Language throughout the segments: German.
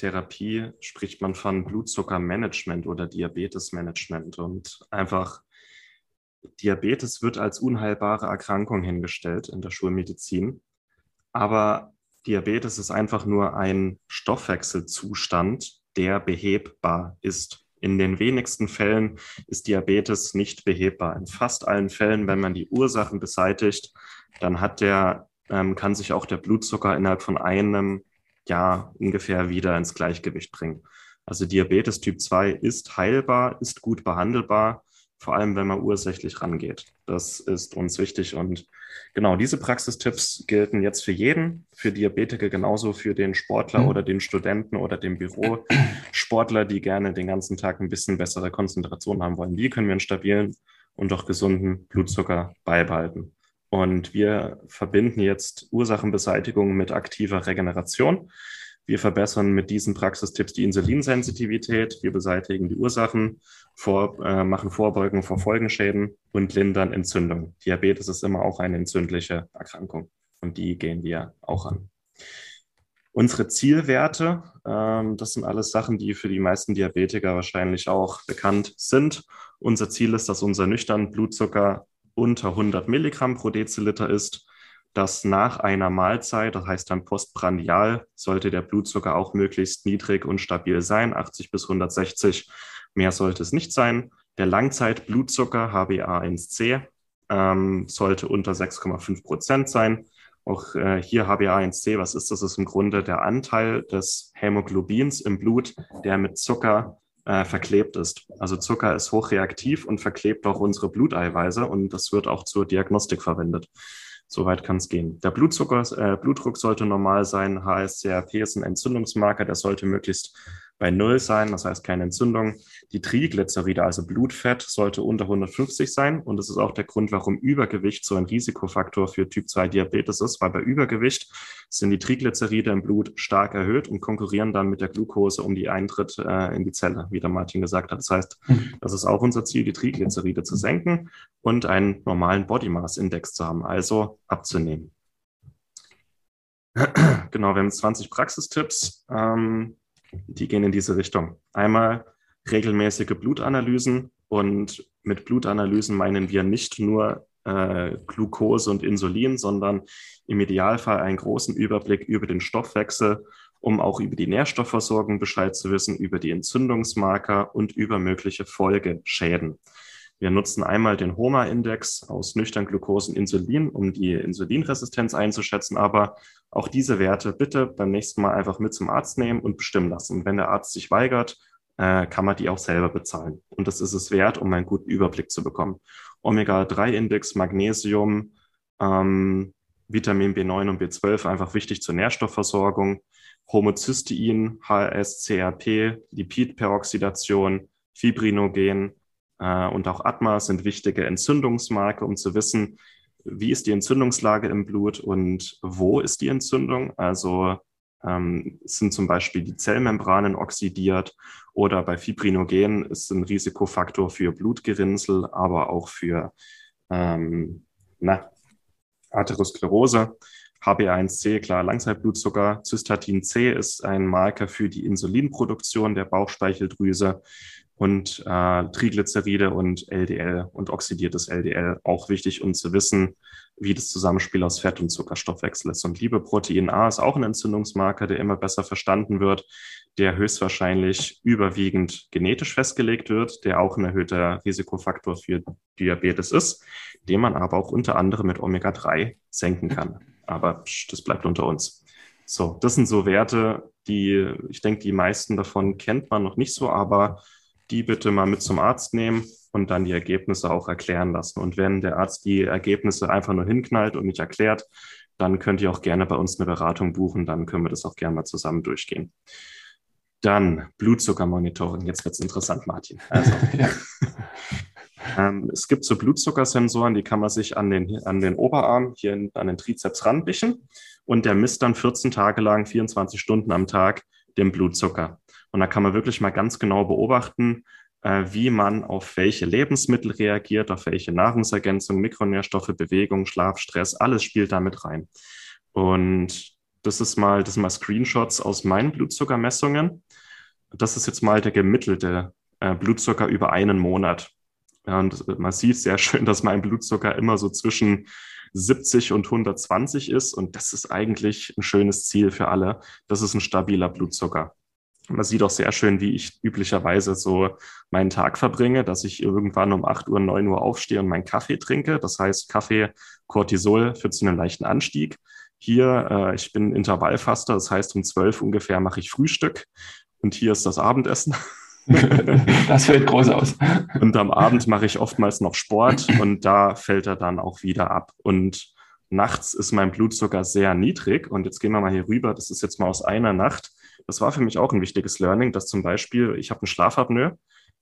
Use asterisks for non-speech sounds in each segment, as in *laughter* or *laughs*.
Therapie spricht man von Blutzuckermanagement oder Diabetesmanagement und einfach Diabetes wird als unheilbare Erkrankung hingestellt in der Schulmedizin. Aber Diabetes ist einfach nur ein Stoffwechselzustand, der behebbar ist. In den wenigsten Fällen ist Diabetes nicht behebbar. In fast allen Fällen, wenn man die Ursachen beseitigt, dann hat der, ähm, kann sich auch der Blutzucker innerhalb von einem Jahr ungefähr wieder ins Gleichgewicht bringen. Also Diabetes Typ 2 ist heilbar, ist gut behandelbar, vor allem wenn man ursächlich rangeht. Das ist uns wichtig. Und genau diese Praxistipps gelten jetzt für jeden, für Diabetiker genauso für den Sportler mhm. oder den Studenten oder den Bürosportler, die gerne den ganzen Tag ein bisschen bessere Konzentration haben wollen. Wie können wir einen stabilen und auch gesunden Blutzucker beibehalten? Und wir verbinden jetzt Ursachenbeseitigung mit aktiver Regeneration. Wir verbessern mit diesen Praxistipps die Insulinsensitivität. Wir beseitigen die Ursachen, vor, äh, machen Vorbeugung vor Folgenschäden und lindern Entzündung. Diabetes ist immer auch eine entzündliche Erkrankung und die gehen wir auch an. Unsere Zielwerte, ähm, das sind alles Sachen, die für die meisten Diabetiker wahrscheinlich auch bekannt sind. Unser Ziel ist, dass unser nüchtern Blutzucker unter 100 Milligramm pro Deziliter ist, dass nach einer Mahlzeit, das heißt dann postprandial, sollte der Blutzucker auch möglichst niedrig und stabil sein, 80 bis 160. Mehr sollte es nicht sein. Der Langzeitblutzucker HbA1c ähm, sollte unter 6,5 Prozent sein. Auch äh, hier HbA1c, was ist das? Das ist im Grunde der Anteil des Hämoglobins im Blut, der mit Zucker äh, verklebt ist. Also Zucker ist hochreaktiv und verklebt auch unsere Bluteiweiße und das wird auch zur Diagnostik verwendet. Soweit kann es gehen. Der Blutzucker, äh, Blutdruck sollte normal sein. HSCRP ist ein Entzündungsmarker, der sollte möglichst bei Null sein, das heißt keine Entzündung. Die Triglyceride, also Blutfett, sollte unter 150 sein. Und das ist auch der Grund, warum Übergewicht so ein Risikofaktor für Typ 2 Diabetes ist, weil bei Übergewicht sind die Triglyceride im Blut stark erhöht und konkurrieren dann mit der Glucose um die Eintritt äh, in die Zelle, wie der Martin gesagt hat. Das heißt, mhm. das ist auch unser Ziel, die Triglyceride zu senken und einen normalen Body Mass Index zu haben, also abzunehmen. *clears throat* Genau, wir haben 20 Praxistipps. Ähm, die gehen in diese Richtung. Einmal regelmäßige Blutanalysen und mit Blutanalysen meinen wir nicht nur äh, Glucose und Insulin, sondern im Idealfall einen großen Überblick über den Stoffwechsel, um auch über die Nährstoffversorgung Bescheid zu wissen, über die Entzündungsmarker und über mögliche Folgeschäden. Wir nutzen einmal den HOMA-Index aus nüchtern Glucose und Insulin, um die Insulinresistenz einzuschätzen. Aber auch diese Werte bitte beim nächsten Mal einfach mit zum Arzt nehmen und bestimmen lassen. wenn der Arzt sich weigert, äh, kann man die auch selber bezahlen. Und das ist es wert, um einen guten Überblick zu bekommen. Omega-3-Index, Magnesium, ähm, Vitamin B9 und B12 einfach wichtig zur Nährstoffversorgung. Homozystein, HSCRP, Lipidperoxidation, Fibrinogen, äh, und auch Atma sind wichtige Entzündungsmarke, um zu wissen, wie ist die Entzündungslage im Blut und wo ist die Entzündung. Also ähm, sind zum Beispiel die Zellmembranen oxidiert oder bei Fibrinogen ist ein Risikofaktor für Blutgerinnsel, aber auch für ähm, na, Atherosklerose. HbA1c, klar, Langzeitblutzucker. Cystatin C ist ein Marker für die Insulinproduktion der Bauchspeicheldrüse und äh, Triglyceride und LDL und oxidiertes LDL auch wichtig, um zu wissen, wie das Zusammenspiel aus Fett- und Zuckerstoffwechsel ist. Und Lipoprotein A ist auch ein Entzündungsmarker, der immer besser verstanden wird, der höchstwahrscheinlich überwiegend genetisch festgelegt wird, der auch ein erhöhter Risikofaktor für Diabetes ist, den man aber auch unter anderem mit Omega-3 senken kann. Aber das bleibt unter uns. So, das sind so Werte, die, ich denke, die meisten davon kennt man noch nicht so, aber die bitte mal mit zum Arzt nehmen und dann die Ergebnisse auch erklären lassen. Und wenn der Arzt die Ergebnisse einfach nur hinknallt und nicht erklärt, dann könnt ihr auch gerne bei uns eine Beratung buchen, dann können wir das auch gerne mal zusammen durchgehen. Dann Blutzuckermonitoring. Jetzt wird es interessant, Martin. Also, *laughs* ähm, es gibt so Blutzuckersensoren, die kann man sich an den, an den Oberarm, hier an den Trizeps ranwischen und der misst dann 14 Tage lang, 24 Stunden am Tag den Blutzucker. Und da kann man wirklich mal ganz genau beobachten, äh, wie man auf welche Lebensmittel reagiert, auf welche Nahrungsergänzung, Mikronährstoffe, Bewegung, Schlaf, Stress, alles spielt damit rein. Und das ist mal, das sind mal Screenshots aus meinen Blutzuckermessungen. Das ist jetzt mal der gemittelte äh, Blutzucker über einen Monat. Und man sieht sehr schön, dass mein Blutzucker immer so zwischen 70 und 120 ist. Und das ist eigentlich ein schönes Ziel für alle. Das ist ein stabiler Blutzucker. Man sieht auch sehr schön, wie ich üblicherweise so meinen Tag verbringe, dass ich irgendwann um 8 Uhr, 9 Uhr aufstehe und meinen Kaffee trinke. Das heißt, Kaffee, Cortisol führt zu einem leichten Anstieg. Hier, äh, ich bin Intervallfaster, das heißt, um 12 ungefähr mache ich Frühstück und hier ist das Abendessen. *laughs* *laughs* das fällt groß aus. Und am Abend mache ich oftmals noch Sport und da fällt er dann auch wieder ab. Und nachts ist mein Blutzucker sehr niedrig. Und jetzt gehen wir mal hier rüber. Das ist jetzt mal aus einer Nacht. Das war für mich auch ein wichtiges Learning, dass zum Beispiel, ich habe einen Schlafapnoe,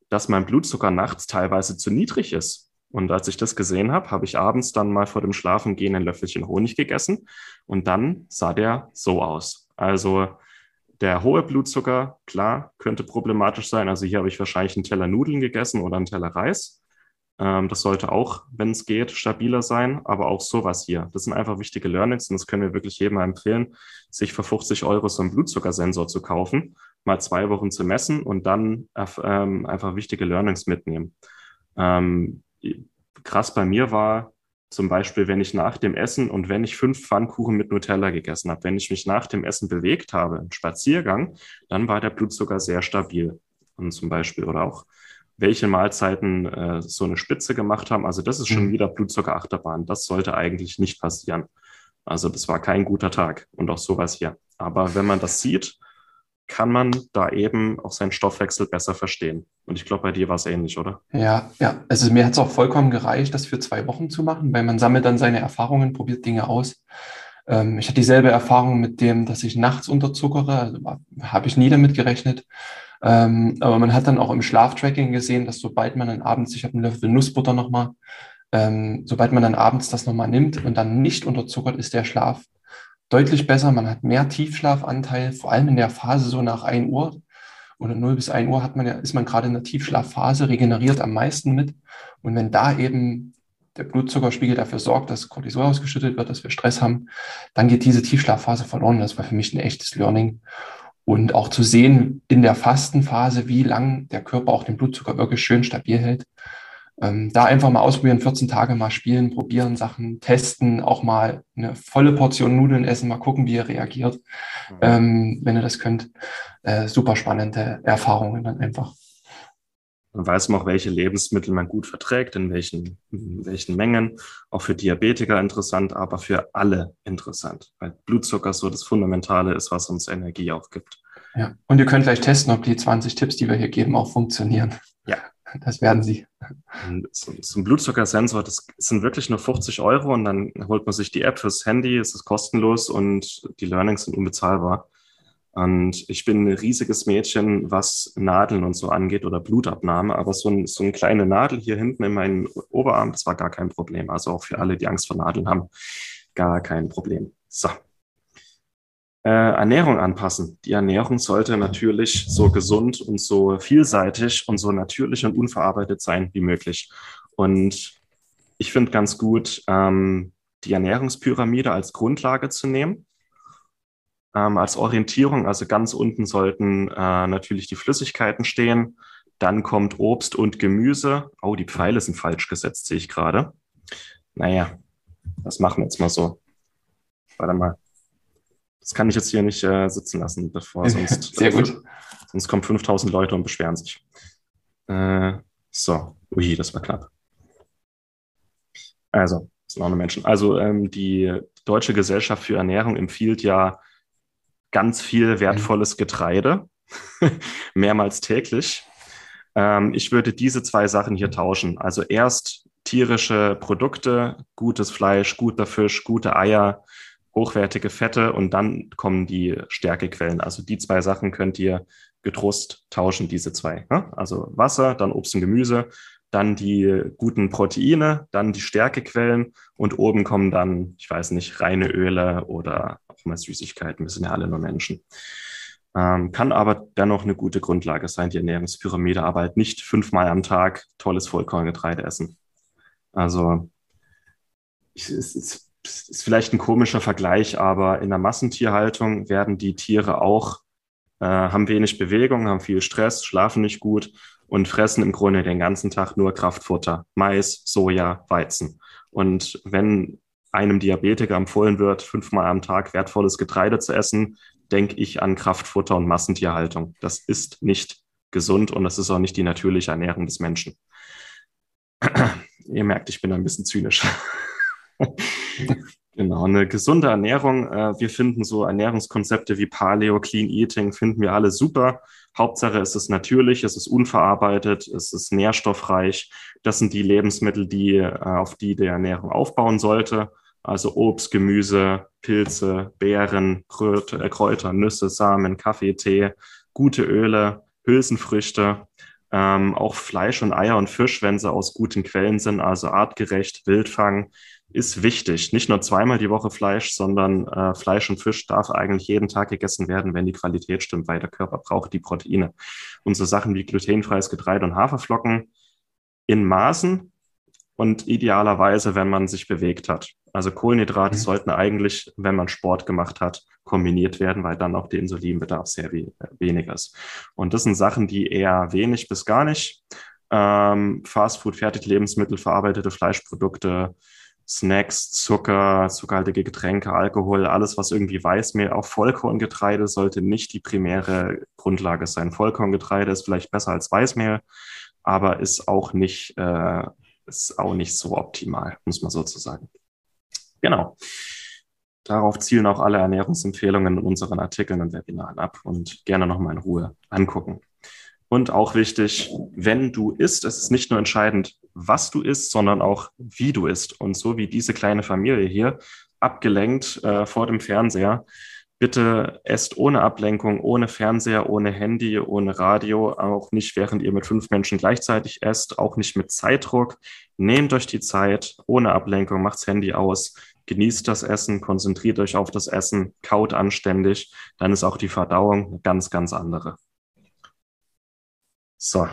dass mein Blutzucker nachts teilweise zu niedrig ist. Und als ich das gesehen habe, habe ich abends dann mal vor dem Schlafengehen ein Löffelchen Honig gegessen und dann sah der so aus. Also der hohe Blutzucker, klar, könnte problematisch sein. Also hier habe ich wahrscheinlich einen Teller Nudeln gegessen oder einen Teller Reis. Ähm, das sollte auch, wenn es geht, stabiler sein, aber auch sowas hier. Das sind einfach wichtige Learnings und das können wir wirklich jedem empfehlen, sich für 50 Euro so einen Blutzuckersensor zu kaufen, mal zwei Wochen zu messen und dann ähm, einfach wichtige Learnings mitnehmen. Ähm, krass bei mir war, zum Beispiel, wenn ich nach dem Essen und wenn ich fünf Pfannkuchen mit Nutella gegessen habe, wenn ich mich nach dem Essen bewegt habe, einen Spaziergang, dann war der Blutzucker sehr stabil. Und zum Beispiel, oder auch welche Mahlzeiten äh, so eine Spitze gemacht haben. Also das ist schon mhm. wieder Blutzuckerachterbahn. Das sollte eigentlich nicht passieren. Also das war kein guter Tag und auch sowas hier. Aber wenn man das sieht, kann man da eben auch seinen Stoffwechsel besser verstehen. Und ich glaube, bei dir war es ähnlich, oder? Ja, ja. Also mir hat es auch vollkommen gereicht, das für zwei Wochen zu machen, weil man sammelt dann seine Erfahrungen, probiert Dinge aus. Ähm, ich hatte dieselbe Erfahrung mit dem, dass ich nachts unterzuckere. Also habe ich nie damit gerechnet. Ähm, aber man hat dann auch im Schlaftracking gesehen, dass sobald man dann abends, ich habe einen Löffel Nussbutter nochmal, ähm, sobald man dann abends das nochmal nimmt und dann nicht unterzuckert, ist der Schlaf deutlich besser. Man hat mehr Tiefschlafanteil, vor allem in der Phase so nach 1 Uhr oder 0 bis 1 Uhr hat man ja, ist man gerade in der Tiefschlafphase, regeneriert am meisten mit. Und wenn da eben der Blutzuckerspiegel dafür sorgt, dass Cortisol ausgeschüttet wird, dass wir Stress haben, dann geht diese Tiefschlafphase verloren. Das war für mich ein echtes Learning. Und auch zu sehen in der Fastenphase, wie lang der Körper auch den Blutzucker wirklich schön stabil hält. Ähm, da einfach mal ausprobieren, 14 Tage mal spielen, probieren, Sachen testen, auch mal eine volle Portion Nudeln essen, mal gucken, wie ihr reagiert, mhm. ähm, wenn ihr das könnt. Äh, super spannende Erfahrungen dann einfach. Dann weiß man auch, welche Lebensmittel man gut verträgt, in welchen, in welchen Mengen. Auch für Diabetiker interessant, aber für alle interessant, weil Blutzucker so das Fundamentale ist, was uns Energie auch gibt. Ja, und ihr könnt gleich testen, ob die 20 Tipps, die wir hier geben, auch funktionieren. Ja, das werden sie. So, so ein Blutzuckersensor, das sind wirklich nur 50 Euro und dann holt man sich die App fürs Handy, es ist kostenlos und die Learnings sind unbezahlbar. Und ich bin ein riesiges Mädchen, was Nadeln und so angeht oder Blutabnahme, aber so, ein, so eine kleine Nadel hier hinten in meinen Oberarm, das war gar kein Problem. Also auch für alle, die Angst vor Nadeln haben, gar kein Problem. So. Äh, Ernährung anpassen. Die Ernährung sollte natürlich so gesund und so vielseitig und so natürlich und unverarbeitet sein wie möglich. Und ich finde ganz gut, ähm, die Ernährungspyramide als Grundlage zu nehmen. Ähm, als Orientierung, also ganz unten sollten äh, natürlich die Flüssigkeiten stehen. Dann kommt Obst und Gemüse. Oh, die Pfeile sind falsch gesetzt, sehe ich gerade. Naja, das machen wir jetzt mal so. Warte mal. Das kann ich jetzt hier nicht äh, sitzen lassen, bevor *laughs* sonst. Sehr gut. Sonst kommen 5000 Leute und beschweren sich. Äh, so, ui, das war knapp. Also, das sind auch nur Menschen. Also, ähm, die Deutsche Gesellschaft für Ernährung empfiehlt ja ganz viel wertvolles Getreide, *laughs* mehrmals täglich. Ähm, ich würde diese zwei Sachen hier tauschen. Also erst tierische Produkte, gutes Fleisch, guter Fisch, gute Eier, hochwertige Fette und dann kommen die Stärkequellen. Also die zwei Sachen könnt ihr getrost tauschen, diese zwei. Ne? Also Wasser, dann Obst und Gemüse, dann die guten Proteine, dann die Stärkequellen und oben kommen dann, ich weiß nicht, reine Öle oder auch mal Süßigkeiten. Wir sind ja alle nur Menschen. Ähm, kann aber dennoch eine gute Grundlage sein, die Ernährungspyramide, aber halt nicht fünfmal am Tag tolles Vollkorngetreide essen. Also es ist, ist vielleicht ein komischer Vergleich, aber in der Massentierhaltung werden die Tiere auch, äh, haben wenig Bewegung, haben viel Stress, schlafen nicht gut und fressen im Grunde den ganzen Tag nur Kraftfutter, Mais, Soja, Weizen. Und wenn einem Diabetiker empfohlen wird, fünfmal am Tag wertvolles Getreide zu essen, denke ich an Kraftfutter und Massentierhaltung. Das ist nicht gesund und das ist auch nicht die natürliche Ernährung des Menschen. *clears throat* Ihr merkt, ich bin ein bisschen zynisch. *laughs* *laughs* genau, eine gesunde Ernährung. Äh, wir finden so Ernährungskonzepte wie Paleo, Clean Eating, finden wir alle super. Hauptsache es ist natürlich, es ist unverarbeitet, es ist nährstoffreich. Das sind die Lebensmittel, die, äh, auf die die Ernährung aufbauen sollte. Also Obst, Gemüse, Pilze, Beeren, äh, Kräuter, Nüsse, Samen, Kaffee, Tee, gute Öle, Hülsenfrüchte, ähm, auch Fleisch und Eier und Fisch, wenn sie aus guten Quellen sind, also artgerecht, Wildfang, ist wichtig. Nicht nur zweimal die Woche Fleisch, sondern äh, Fleisch und Fisch darf eigentlich jeden Tag gegessen werden, wenn die Qualität stimmt, weil der Körper braucht die Proteine. Und so Sachen wie glutenfreies Getreide und Haferflocken in Maßen und idealerweise, wenn man sich bewegt hat. Also Kohlenhydrate mhm. sollten eigentlich, wenn man Sport gemacht hat, kombiniert werden, weil dann auch der Insulinbedarf sehr we wenig ist. Und das sind Sachen, die eher wenig bis gar nicht ähm, Fastfood, Fertiglebensmittel, verarbeitete Fleischprodukte, Snacks, Zucker, zuckerhaltige Getränke, Alkohol, alles, was irgendwie Weißmehl, auch Vollkorngetreide sollte nicht die primäre Grundlage sein. Vollkorngetreide ist vielleicht besser als Weißmehl, aber ist auch nicht, äh, ist auch nicht so optimal, muss man sozusagen. Genau. Darauf zielen auch alle Ernährungsempfehlungen in unseren Artikeln und Webinaren ab und gerne nochmal in Ruhe angucken. Und auch wichtig, wenn du isst, es ist nicht nur entscheidend, was du isst, sondern auch wie du isst. Und so wie diese kleine Familie hier, abgelenkt äh, vor dem Fernseher, bitte esst ohne Ablenkung, ohne Fernseher, ohne Handy, ohne Radio, auch nicht während ihr mit fünf Menschen gleichzeitig esst, auch nicht mit Zeitdruck. Nehmt euch die Zeit, ohne Ablenkung, macht's Handy aus, genießt das Essen, konzentriert euch auf das Essen, kaut anständig, dann ist auch die Verdauung eine ganz, ganz andere. So.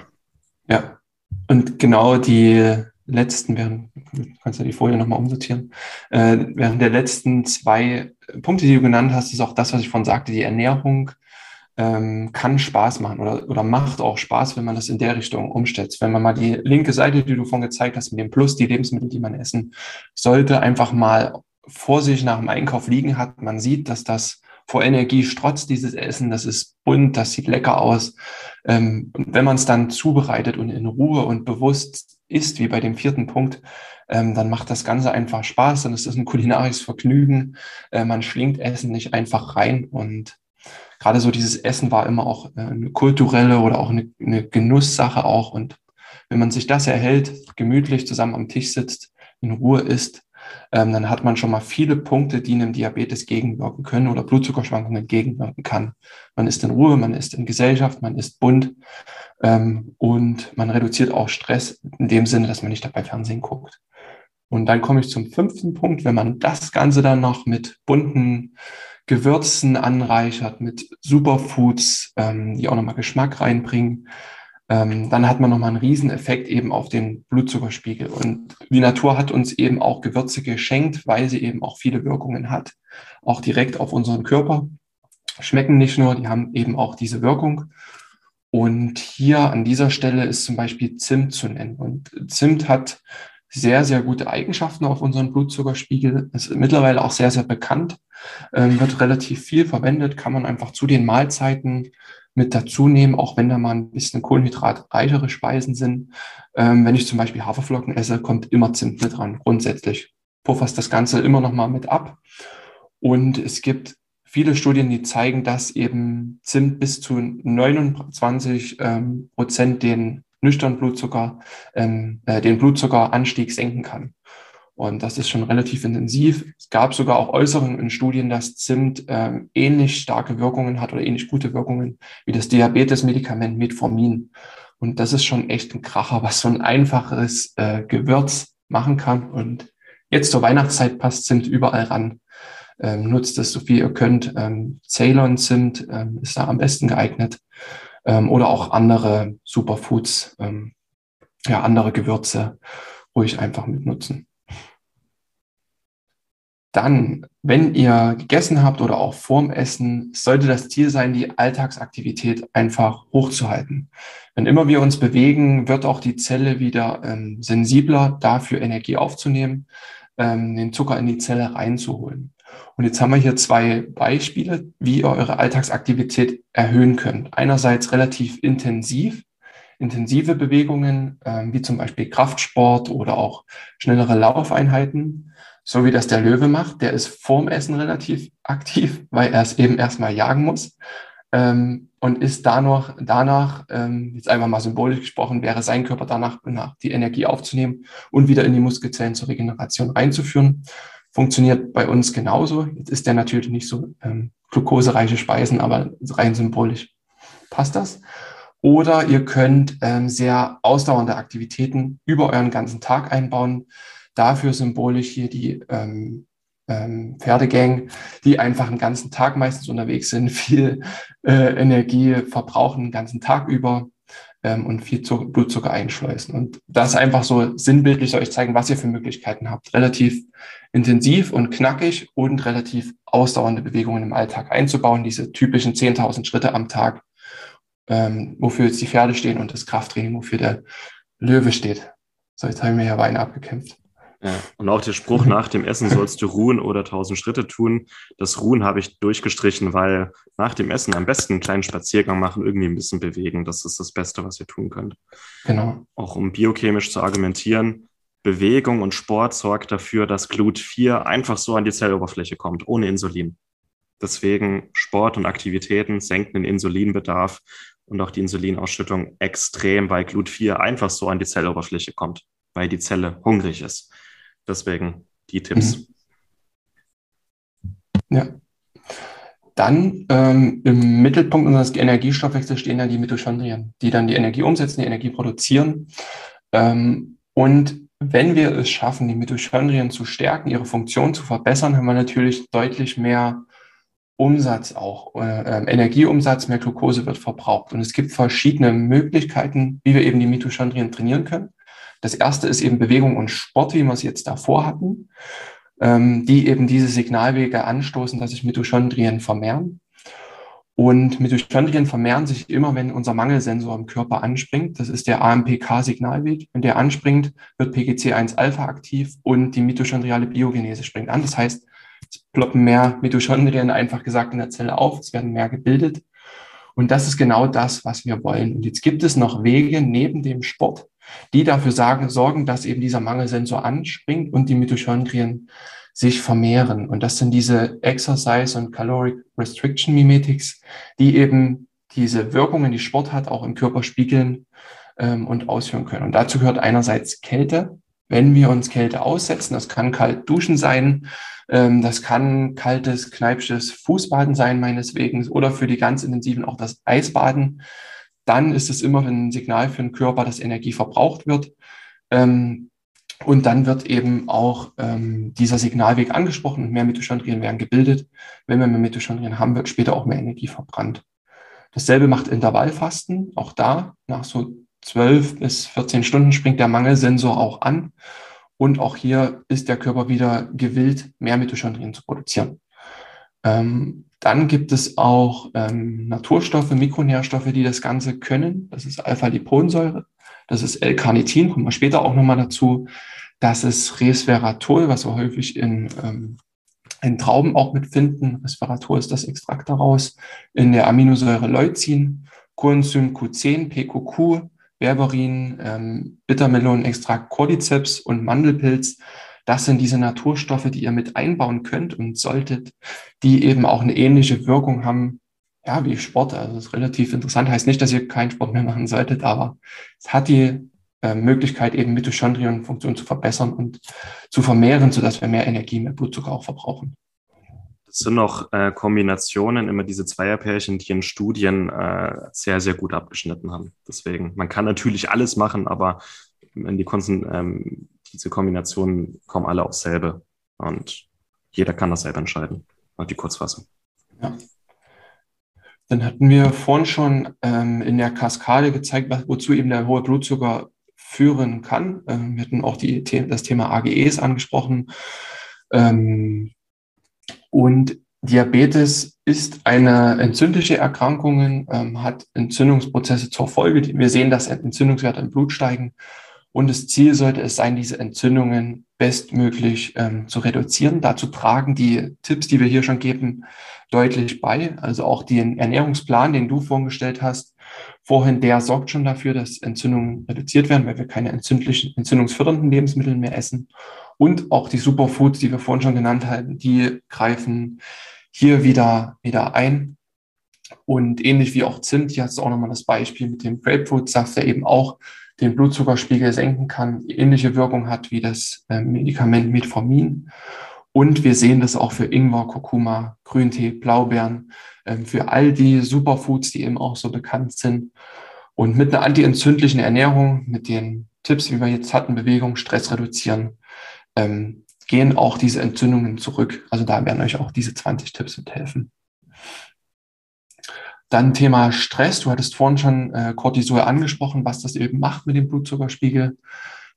Ja, und genau die letzten, während, du kannst ja die Folie nochmal umsortieren, äh, während der letzten zwei Punkte, die du genannt hast, ist auch das, was ich vorhin sagte, die Ernährung ähm, kann Spaß machen oder, oder macht auch Spaß, wenn man das in der Richtung umstellt. Wenn man mal die linke Seite, die du vorhin gezeigt hast, mit dem Plus, die Lebensmittel, die man essen sollte, einfach mal vor sich nach dem Einkauf liegen hat, man sieht, dass das vor Energie strotzt, dieses Essen. Das ist bunt, das sieht lecker aus. Ähm, und wenn man es dann zubereitet und in Ruhe und bewusst isst, wie bei dem vierten Punkt, ähm, dann macht das Ganze einfach Spaß. Dann ist das ein kulinarisches Vergnügen. Äh, man schlingt Essen nicht einfach rein. Und gerade so dieses Essen war immer auch äh, eine kulturelle oder auch eine, eine Genusssache auch. Und wenn man sich das erhält, gemütlich zusammen am Tisch sitzt, in Ruhe isst, ähm, dann hat man schon mal viele Punkte, die einem Diabetes gegenwirken können oder Blutzuckerschwankungen gegenwirken kann. Man ist in Ruhe, man ist in Gesellschaft, man ist bunt ähm, und man reduziert auch Stress in dem Sinne, dass man nicht dabei Fernsehen guckt. Und dann komme ich zum fünften Punkt, wenn man das Ganze dann noch mit bunten Gewürzen anreichert, mit Superfoods, ähm, die auch nochmal Geschmack reinbringen, ähm, dann hat man nochmal einen Rieseneffekt eben auf den Blutzuckerspiegel. Und die Natur hat uns eben auch Gewürze geschenkt, weil sie eben auch viele Wirkungen hat, auch direkt auf unseren Körper. Schmecken nicht nur, die haben eben auch diese Wirkung. Und hier an dieser Stelle ist zum Beispiel Zimt zu nennen. Und Zimt hat sehr, sehr gute Eigenschaften auf unseren Blutzuckerspiegel. Ist mittlerweile auch sehr, sehr bekannt, ähm, wird relativ viel verwendet, kann man einfach zu den Mahlzeiten mit dazu nehmen, auch wenn da mal ein bisschen kohlenhydratreichere Speisen sind. Ähm, wenn ich zum Beispiel Haferflocken esse, kommt immer Zimt mit dran, grundsätzlich. Pufferst das Ganze immer noch mal mit ab. Und es gibt viele Studien, die zeigen, dass eben Zimt bis zu 29 ähm, Prozent den nüchternen Blutzucker, ähm, äh, den Blutzuckeranstieg senken kann. Und das ist schon relativ intensiv. Es gab sogar auch Äußerungen in Studien, dass Zimt ähm, ähnlich starke Wirkungen hat oder ähnlich gute Wirkungen wie das Diabetes-Medikament Metformin. Und das ist schon echt ein Kracher, was so ein einfaches äh, Gewürz machen kann. Und jetzt zur Weihnachtszeit passt Zimt überall ran. Ähm, nutzt es so viel ihr könnt. Ähm, Ceylon-Zimt ähm, ist da am besten geeignet. Ähm, oder auch andere Superfoods, ähm, ja, andere Gewürze ruhig einfach mitnutzen. Dann, wenn ihr gegessen habt oder auch vorm Essen, sollte das Ziel sein, die Alltagsaktivität einfach hochzuhalten. Wenn immer wir uns bewegen, wird auch die Zelle wieder ähm, sensibler dafür Energie aufzunehmen, ähm, den Zucker in die Zelle reinzuholen. Und jetzt haben wir hier zwei Beispiele, wie ihr eure Alltagsaktivität erhöhen könnt. Einerseits relativ intensiv, intensive Bewegungen, ähm, wie zum Beispiel Kraftsport oder auch schnellere Laufeinheiten so wie das der Löwe macht. Der ist vorm Essen relativ aktiv, weil er es eben erstmal jagen muss. Ähm, und ist danach, danach ähm, jetzt einfach mal symbolisch gesprochen, wäre sein Körper danach, danach die Energie aufzunehmen und wieder in die Muskelzellen zur Regeneration reinzuführen. Funktioniert bei uns genauso. Jetzt ist der natürlich nicht so ähm, glukosereiche Speisen, aber rein symbolisch passt das. Oder ihr könnt ähm, sehr ausdauernde Aktivitäten über euren ganzen Tag einbauen dafür symbolisch hier die ähm, ähm, Pferdegang, die einfach einen ganzen Tag meistens unterwegs sind, *laughs* viel äh, Energie verbrauchen den ganzen Tag über ähm, und viel Zucker, Blutzucker einschleusen. Und das einfach so sinnbildlich euch zeigen, was ihr für Möglichkeiten habt. Relativ intensiv und knackig und relativ ausdauernde Bewegungen im Alltag einzubauen, diese typischen 10.000 Schritte am Tag, ähm, wofür jetzt die Pferde stehen und das Krafttraining, wofür der Löwe steht. So, jetzt haben wir ja Weine abgekämpft. Ja. Und auch der Spruch, *laughs* nach dem Essen sollst du ruhen oder tausend Schritte tun. Das Ruhen habe ich durchgestrichen, weil nach dem Essen am besten einen kleinen Spaziergang machen, irgendwie ein bisschen bewegen. Das ist das Beste, was ihr tun könnt. Genau. Auch um biochemisch zu argumentieren, Bewegung und Sport sorgt dafür, dass Glut 4 einfach so an die Zelloberfläche kommt, ohne Insulin. Deswegen Sport und Aktivitäten senken den Insulinbedarf und auch die Insulinausschüttung extrem, weil Glut 4 einfach so an die Zelloberfläche kommt, weil die Zelle hungrig ist. Deswegen die Tipps. Mhm. Ja. Dann ähm, im Mittelpunkt unseres Energiestoffwechsels stehen dann die Mitochondrien, die dann die Energie umsetzen, die Energie produzieren. Ähm, und wenn wir es schaffen, die Mitochondrien zu stärken, ihre Funktion zu verbessern, haben wir natürlich deutlich mehr Umsatz auch, äh, Energieumsatz, mehr Glucose wird verbraucht. Und es gibt verschiedene Möglichkeiten, wie wir eben die Mitochondrien trainieren können. Das erste ist eben Bewegung und Sport, wie wir es jetzt davor hatten, ähm, die eben diese Signalwege anstoßen, dass sich Mitochondrien vermehren. Und Mitochondrien vermehren sich immer, wenn unser Mangelsensor im Körper anspringt. Das ist der AMPK-Signalweg. Wenn der anspringt, wird PGC1-Alpha aktiv und die mitochondriale Biogenese springt an. Das heißt, es ploppen mehr Mitochondrien einfach gesagt in der Zelle auf, es werden mehr gebildet. Und das ist genau das, was wir wollen. Und jetzt gibt es noch Wege neben dem Sport, die dafür sagen, sorgen, dass eben dieser Mangelsensor anspringt und die Mitochondrien sich vermehren. Und das sind diese Exercise und Caloric Restriction Mimetics, die eben diese Wirkungen, die Sport hat, auch im Körper spiegeln ähm, und ausführen können. Und dazu gehört einerseits Kälte. Wenn wir uns Kälte aussetzen, das kann kalt duschen sein, ähm, das kann kaltes, kneipsches Fußbaden sein, meines Wegens, oder für die ganz intensiven auch das Eisbaden dann ist es immer ein Signal für den Körper, dass Energie verbraucht wird. Ähm, und dann wird eben auch ähm, dieser Signalweg angesprochen und mehr Mitochondrien werden gebildet. Wenn wir mehr Mitochondrien haben, wird später auch mehr Energie verbrannt. Dasselbe macht Intervallfasten. Auch da, nach so 12 bis 14 Stunden springt der Mangelsensor auch an. Und auch hier ist der Körper wieder gewillt, mehr Mitochondrien zu produzieren. Ähm, dann gibt es auch ähm, Naturstoffe, Mikronährstoffe, die das Ganze können. Das ist Alpha-Liponsäure, das ist L-Carnitin, kommen wir später auch nochmal dazu. Das ist Resveratrol, was wir häufig in, ähm, in Trauben auch mitfinden. Resveratrol ist das Extrakt daraus. In der Aminosäure Leucin, Coenzym Q10, PQQ, Berberin, ähm, Bittermelonenextrakt Cordyceps und Mandelpilz das sind diese Naturstoffe, die ihr mit einbauen könnt und solltet, die eben auch eine ähnliche Wirkung haben, ja, wie Sport. Also das ist relativ interessant. Heißt nicht, dass ihr keinen Sport mehr machen solltet, aber es hat die äh, Möglichkeit, eben Mitochondrienfunktion zu verbessern und zu vermehren, sodass wir mehr Energie, mehr Blutzucker auch verbrauchen. Das sind noch äh, Kombinationen, immer diese Zweierpärchen, die in Studien äh, sehr, sehr gut abgeschnitten haben. Deswegen, man kann natürlich alles machen, aber in die Konzen ähm, diese Kombinationen kommen alle aufs selbe. Und jeder kann das selber entscheiden. Die Kurzfassung. Ja. Dann hatten wir vorhin schon ähm, in der Kaskade gezeigt, wozu eben der hohe Blutzucker führen kann. Ähm, wir hatten auch die, das Thema AGEs angesprochen. Ähm, und Diabetes ist eine entzündliche Erkrankung, ähm, hat Entzündungsprozesse zur Folge. Wir sehen, dass Entzündungswerte im Blut steigen. Und das Ziel sollte es sein, diese Entzündungen bestmöglich ähm, zu reduzieren. Dazu tragen die Tipps, die wir hier schon geben, deutlich bei. Also auch den Ernährungsplan, den du vorgestellt hast, vorhin, der sorgt schon dafür, dass Entzündungen reduziert werden, weil wir keine entzündlichen, entzündungsfördernden Lebensmittel mehr essen. Und auch die Superfoods, die wir vorhin schon genannt haben, die greifen hier wieder, wieder ein. Und ähnlich wie auch Zimt, hier hast du auch nochmal das Beispiel mit dem Grapefruitsaft, der eben auch den Blutzuckerspiegel senken kann, ähnliche Wirkung hat wie das äh, Medikament Metformin. Und wir sehen das auch für Ingwer, Kurkuma, Grüntee, Blaubeeren, ähm, für all die Superfoods, die eben auch so bekannt sind. Und mit einer antientzündlichen Ernährung, mit den Tipps, wie wir jetzt hatten, Bewegung, Stress reduzieren, ähm, gehen auch diese Entzündungen zurück. Also da werden euch auch diese 20 Tipps mithelfen. Dann Thema Stress. Du hattest vorhin schon äh, Cortisol angesprochen, was das eben macht mit dem Blutzuckerspiegel.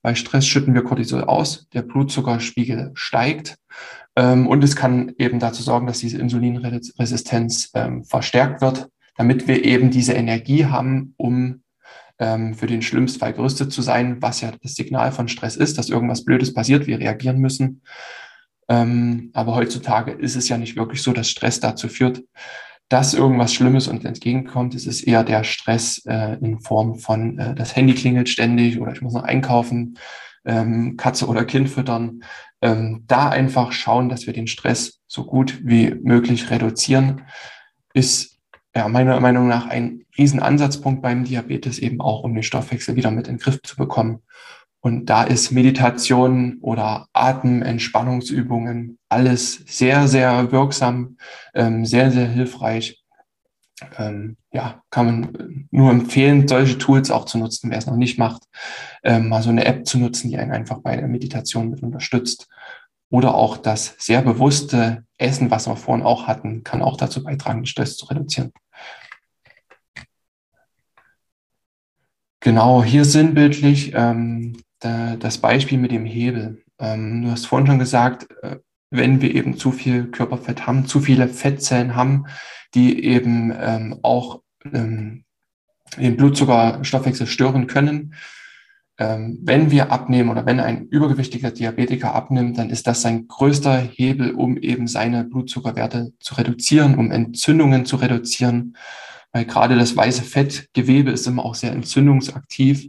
Bei Stress schütten wir Cortisol aus, der Blutzuckerspiegel steigt ähm, und es kann eben dazu sorgen, dass diese Insulinresistenz ähm, verstärkt wird, damit wir eben diese Energie haben, um ähm, für den schlimmsten Fall gerüstet zu sein, was ja das Signal von Stress ist, dass irgendwas Blödes passiert, wir reagieren müssen. Ähm, aber heutzutage ist es ja nicht wirklich so, dass Stress dazu führt, dass irgendwas Schlimmes uns entgegenkommt. Es ist eher der Stress äh, in Form von, äh, das Handy klingelt ständig oder ich muss noch einkaufen, ähm, Katze oder Kind füttern. Ähm, da einfach schauen, dass wir den Stress so gut wie möglich reduzieren, ist ja meiner Meinung nach ein Riesenansatzpunkt beim Diabetes eben auch, um den Stoffwechsel wieder mit in den Griff zu bekommen. Und da ist Meditation oder Atementspannungsübungen alles sehr, sehr wirksam, ähm, sehr, sehr hilfreich. Ähm, ja, kann man nur empfehlen, solche Tools auch zu nutzen, wer es noch nicht macht, ähm, mal so eine App zu nutzen, die einen einfach bei der Meditation mit unterstützt. Oder auch das sehr bewusste Essen, was wir vorhin auch hatten, kann auch dazu beitragen, den Stress zu reduzieren. Genau, hier sinnbildlich ähm, das Beispiel mit dem Hebel. Ähm, du hast vorhin schon gesagt, äh, wenn wir eben zu viel Körperfett haben, zu viele Fettzellen haben, die eben ähm, auch ähm, den Blutzuckerstoffwechsel stören können. Ähm, wenn wir abnehmen oder wenn ein übergewichtiger Diabetiker abnimmt, dann ist das sein größter Hebel, um eben seine Blutzuckerwerte zu reduzieren, um Entzündungen zu reduzieren, weil gerade das weiße Fettgewebe ist immer auch sehr entzündungsaktiv.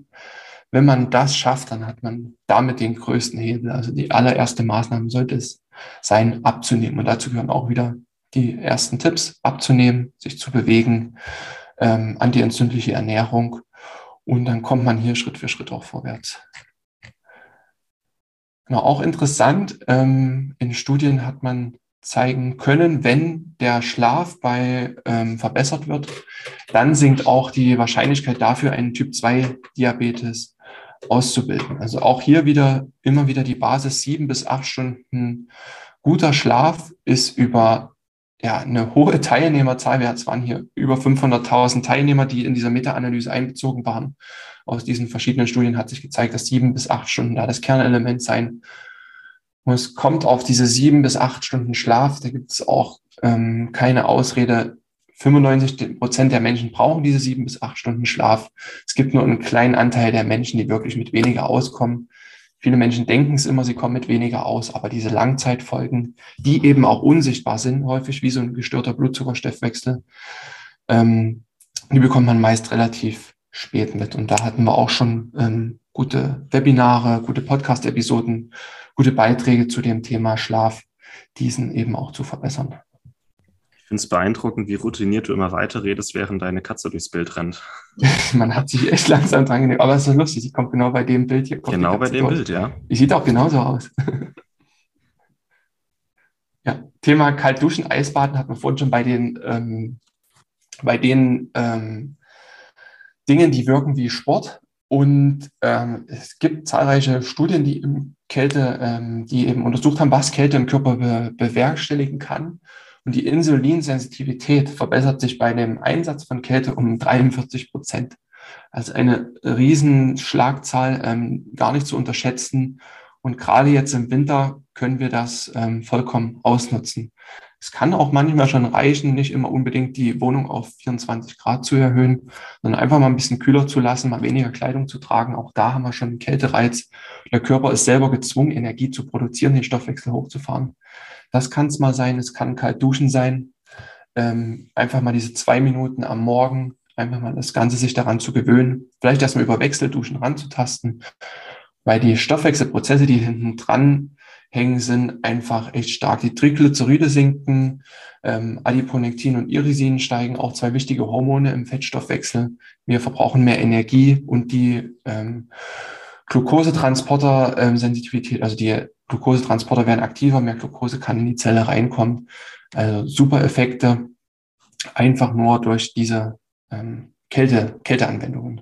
Wenn man das schafft, dann hat man damit den größten Hebel. Also die allererste Maßnahme sollte es sein, abzunehmen. Und dazu gehören auch wieder die ersten Tipps, abzunehmen, sich zu bewegen, ähm, antientzündliche Ernährung. Und dann kommt man hier Schritt für Schritt auch vorwärts. Genau, auch interessant, ähm, in Studien hat man zeigen können, wenn der Schlaf bei ähm, verbessert wird, dann sinkt auch die Wahrscheinlichkeit dafür, einen Typ 2 Diabetes auszubilden. Also auch hier wieder immer wieder die Basis sieben bis acht Stunden guter Schlaf ist über ja, eine hohe Teilnehmerzahl. Wir waren hier über 500.000 Teilnehmer, die in dieser Meta-Analyse einbezogen waren. Aus diesen verschiedenen Studien hat sich gezeigt, dass sieben bis acht Stunden da das Kernelement sein es kommt auf diese sieben bis acht Stunden Schlaf. Da gibt es auch ähm, keine Ausrede. 95 Prozent der Menschen brauchen diese sieben bis acht Stunden Schlaf. Es gibt nur einen kleinen Anteil der Menschen, die wirklich mit weniger auskommen. Viele Menschen denken es immer, sie kommen mit weniger aus, aber diese Langzeitfolgen, die eben auch unsichtbar sind, häufig wie so ein gestörter Blutzuckerstoffwechsel, ähm, die bekommt man meist relativ spät mit. Und da hatten wir auch schon ähm, gute Webinare, gute Podcast-Episoden, gute Beiträge zu dem Thema Schlaf, diesen eben auch zu verbessern. Finde es beeindruckend, wie routiniert du immer weiter redest, während deine Katze durchs Bild rennt. *laughs* Man hat sich echt langsam dran genommen. Aber es ist lustig, die kommt genau bei dem Bild hier. Genau bei dem durch. Bild, ja. Die sieht auch genauso aus. *laughs* ja, Thema Kaltduschen, Eisbaden hat man vorhin schon bei den, ähm, bei den ähm, Dingen, die wirken wie Sport. Und ähm, es gibt zahlreiche Studien, die Kälte, ähm, die eben untersucht haben, was Kälte im Körper be bewerkstelligen kann. Und die Insulinsensitivität verbessert sich bei dem Einsatz von Kälte um 43 Prozent. Also eine Riesenschlagzahl, ähm, gar nicht zu unterschätzen. Und gerade jetzt im Winter können wir das ähm, vollkommen ausnutzen. Es kann auch manchmal schon reichen, nicht immer unbedingt die Wohnung auf 24 Grad zu erhöhen, sondern einfach mal ein bisschen kühler zu lassen, mal weniger Kleidung zu tragen. Auch da haben wir schon einen Kältereiz. Der Körper ist selber gezwungen, Energie zu produzieren, den Stoffwechsel hochzufahren. Das kann es mal sein, es kann kalt duschen sein. Ähm, einfach mal diese zwei Minuten am Morgen, einfach mal das Ganze sich daran zu gewöhnen, vielleicht erstmal über Wechselduschen ranzutasten, weil die Stoffwechselprozesse, die hinten dran hängen, sind einfach echt stark. Die Triglyceride sinken, ähm, Adiponektin und Irisin steigen, auch zwei wichtige Hormone im Fettstoffwechsel. Wir verbrauchen mehr Energie und die ähm, Glukosetransporter-Sensitivität, ähm, also die Glukosetransporter werden aktiver, mehr Glucose kann in die Zelle reinkommen. Also super Effekte, einfach nur durch diese ähm, Kälte, Kälteanwendungen.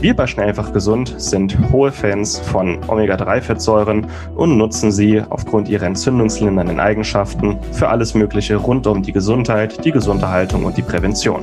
Wir bei Schnellfach Gesund sind hohe Fans von Omega-3-Fettsäuren und nutzen sie aufgrund ihrer entzündungslindernden Eigenschaften für alles Mögliche rund um die Gesundheit, die Gesunderhaltung und die Prävention.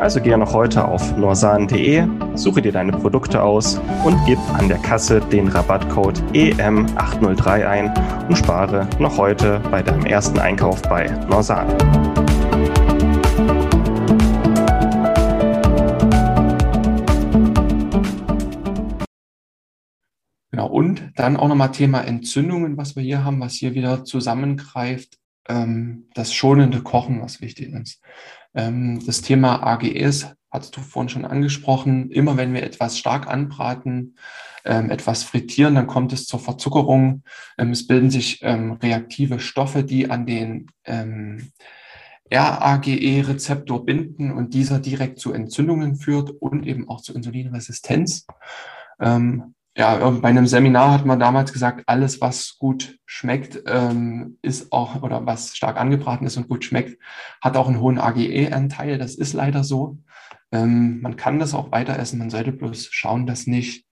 Also gehe noch heute auf norsan.de, suche dir deine Produkte aus und gib an der Kasse den Rabattcode EM803 ein und spare noch heute bei deinem ersten Einkauf bei Norsan. Genau, und dann auch nochmal Thema Entzündungen, was wir hier haben, was hier wieder zusammengreift. Ähm, das schonende Kochen, was wichtig ist. Ähm, das Thema AGEs hast du vorhin schon angesprochen. Immer wenn wir etwas stark anbraten, ähm, etwas frittieren, dann kommt es zur Verzuckerung. Ähm, es bilden sich reaktive Stoffe, die an den RAGE-Rezeptor binden und dieser direkt zu Entzündungen führt und eben auch zu Insulinresistenz. Ähm, ja, bei einem Seminar hat man damals gesagt, alles, was gut schmeckt, ähm, ist auch, oder was stark angebraten ist und gut schmeckt, hat auch einen hohen AGE-Anteil. Das ist leider so. Ähm, man kann das auch weiter essen. Man sollte bloß schauen, dass nicht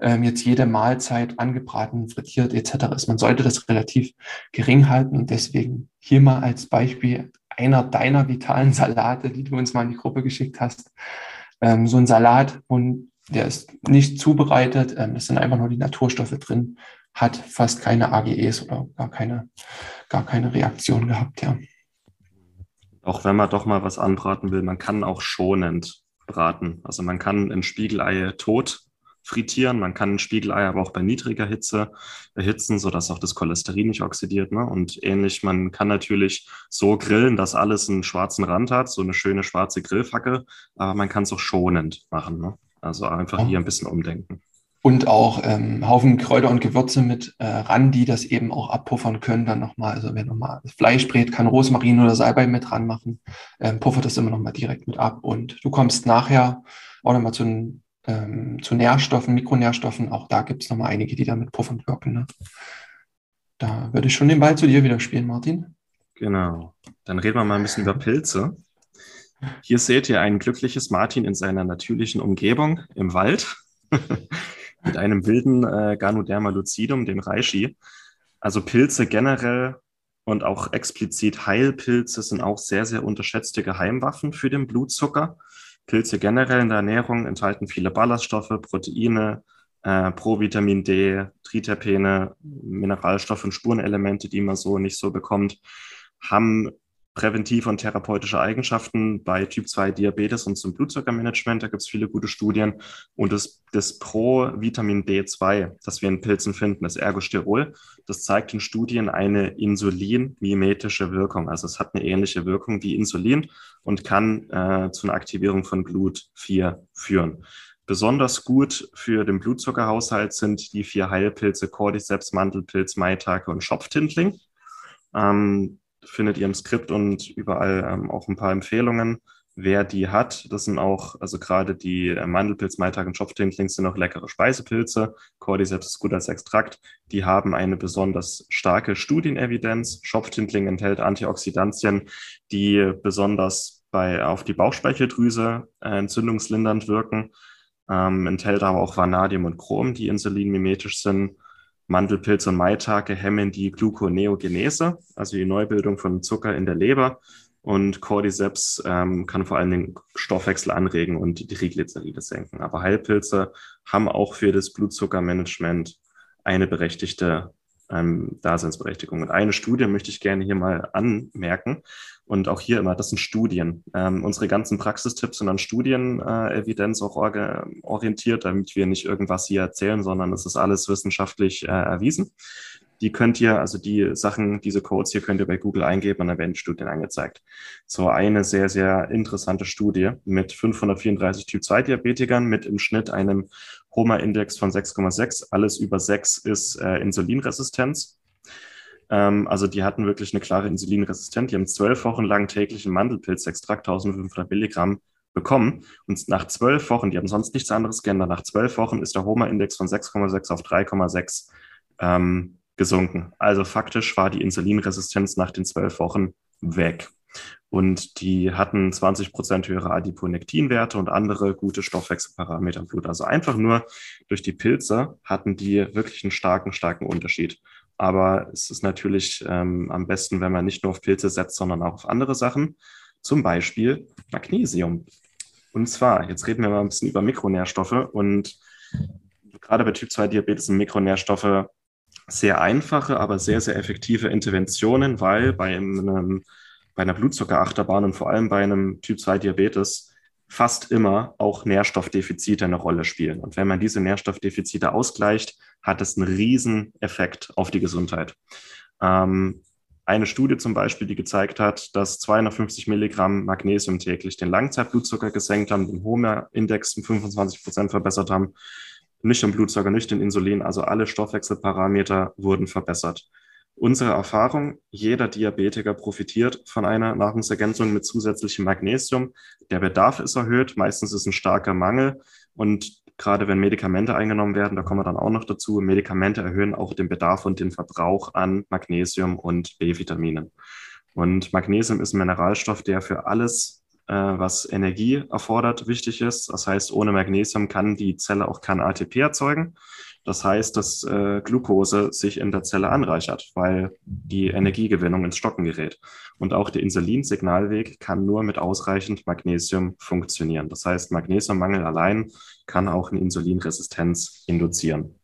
ähm, jetzt jede Mahlzeit angebraten, frittiert etc. ist. Man sollte das relativ gering halten und deswegen hier mal als Beispiel einer deiner vitalen Salate, die du uns mal in die Gruppe geschickt hast. Ähm, so ein Salat, und der ist nicht zubereitet, ähm, es sind einfach nur die Naturstoffe drin, hat fast keine AGEs oder gar keine, gar keine Reaktion gehabt, ja. Auch wenn man doch mal was anbraten will, man kann auch schonend braten. Also man kann ein Spiegelei tot frittieren, man kann ein Spiegelei aber auch bei niedriger Hitze erhitzen, sodass auch das Cholesterin nicht oxidiert. Ne? Und ähnlich, man kann natürlich so grillen, dass alles einen schwarzen Rand hat, so eine schöne schwarze Grillfackel, aber man kann es auch schonend machen. Ne? Also einfach hier ein bisschen umdenken. und auch ähm, Haufen Kräuter und Gewürze mit äh, ran, die das eben auch abpuffern können dann nochmal. Also wenn nochmal Fleisch brät, kann Rosmarin oder Salbei mit ran machen, ähm, puffert das immer nochmal direkt mit ab. Und du kommst nachher auch nochmal zu, ähm, zu Nährstoffen, Mikronährstoffen. Auch da gibt es nochmal einige, die damit puffernd wirken. Ne? Da würde ich schon den Ball zu dir wieder spielen, Martin. Genau. Dann reden wir mal ein bisschen über Pilze. Hier seht ihr ein glückliches Martin in seiner natürlichen Umgebung im Wald. *laughs* mit einem wilden äh, Ganoderma lucidum, dem Reishi. Also Pilze generell und auch explizit Heilpilze sind auch sehr, sehr unterschätzte Geheimwaffen für den Blutzucker. Pilze generell in der Ernährung enthalten viele Ballaststoffe, Proteine, äh, Provitamin D, Triterpene, Mineralstoffe und Spurenelemente, die man so nicht so bekommt, haben präventive und therapeutische Eigenschaften bei Typ 2 Diabetes und zum Blutzuckermanagement. Da gibt es viele gute Studien. Und das, das Pro-Vitamin D2, das wir in Pilzen finden, das Ergosterol, das zeigt in Studien eine insulinmimetische Wirkung. Also es hat eine ähnliche Wirkung wie Insulin und kann äh, zu einer Aktivierung von Blut 4 führen. Besonders gut für den Blutzuckerhaushalt sind die vier Heilpilze Cordyceps, Mandelpilz, Maitake und Schopftindling. Ähm, findet ihr im Skript und überall ähm, auch ein paar Empfehlungen, wer die hat. Das sind auch, also gerade die äh, Mandelpilz, Maitag und Schopftindlings sind auch leckere Speisepilze. Cordyceps ist gut als Extrakt. Die haben eine besonders starke Studienevidenz. Schopftindling enthält Antioxidantien, die besonders bei, auf die Bauchspeicheldrüse äh, entzündungslindernd wirken. Ähm, enthält aber auch Vanadium und Chrom, die insulinmimetisch sind. Mandelpilz und Maitake hemmen die Gluconeogenese, also die Neubildung von Zucker in der Leber. Und Cordyceps ähm, kann vor allen Dingen Stoffwechsel anregen und die Triglyceride senken. Aber Heilpilze haben auch für das Blutzuckermanagement eine berechtigte ähm, Daseinsberechtigung. Und eine Studie möchte ich gerne hier mal anmerken. Und auch hier immer, das sind Studien. Ähm, unsere ganzen Praxistipps sind an Studienevidenz äh, auch orientiert, damit wir nicht irgendwas hier erzählen, sondern es ist alles wissenschaftlich äh, erwiesen. Die könnt ihr, also die Sachen, diese Codes hier könnt ihr bei Google eingeben und dann werden Studien angezeigt. So eine sehr, sehr interessante Studie mit 534 Typ-2-Diabetikern mit im Schnitt einem HOMA-Index von 6,6. Alles über 6 ist äh, Insulinresistenz. Ähm, also die hatten wirklich eine klare Insulinresistenz. Die haben zwölf Wochen lang täglichen Mandelpilzextrakt, 1500 Milligramm bekommen. Und nach zwölf Wochen, die haben sonst nichts anderes geändert, nach zwölf Wochen ist der HOMA-Index von 6,6 auf 3,6 ähm, gesunken. Also faktisch war die Insulinresistenz nach den zwölf Wochen weg. Und die hatten 20 Prozent höhere Adiponektinwerte und andere gute Stoffwechselparameter im Blut. Also einfach nur durch die Pilze hatten die wirklich einen starken, starken Unterschied. Aber es ist natürlich ähm, am besten, wenn man nicht nur auf Pilze setzt, sondern auch auf andere Sachen. Zum Beispiel Magnesium. Und zwar, jetzt reden wir mal ein bisschen über Mikronährstoffe. Und gerade bei Typ 2 Diabetes sind Mikronährstoffe sehr einfache, aber sehr, sehr effektive Interventionen, weil bei, einem, bei einer Blutzuckerachterbahn und vor allem bei einem Typ 2 Diabetes fast immer auch Nährstoffdefizite eine Rolle spielen. Und wenn man diese Nährstoffdefizite ausgleicht, hat es einen riesen Effekt auf die Gesundheit. Ähm, eine Studie zum Beispiel, die gezeigt hat, dass 250 Milligramm Magnesium täglich den Langzeitblutzucker gesenkt haben, den HOMA-Index um 25 Prozent verbessert haben nüchtern Blutzucker, nüchtern Insulin, also alle Stoffwechselparameter wurden verbessert. Unsere Erfahrung, jeder Diabetiker profitiert von einer Nahrungsergänzung mit zusätzlichem Magnesium. Der Bedarf ist erhöht, meistens ist ein starker Mangel und gerade wenn Medikamente eingenommen werden, da kommen wir dann auch noch dazu, Medikamente erhöhen auch den Bedarf und den Verbrauch an Magnesium und B-Vitaminen. Und Magnesium ist ein Mineralstoff, der für alles äh, was Energie erfordert, wichtig ist. Das heißt, ohne Magnesium kann die Zelle auch kein ATP erzeugen. Das heißt, dass äh, Glucose sich in der Zelle anreichert, weil die Energiegewinnung ins Stocken gerät. Und auch der Insulinsignalweg kann nur mit ausreichend Magnesium funktionieren. Das heißt, Magnesiummangel allein kann auch eine Insulinresistenz induzieren.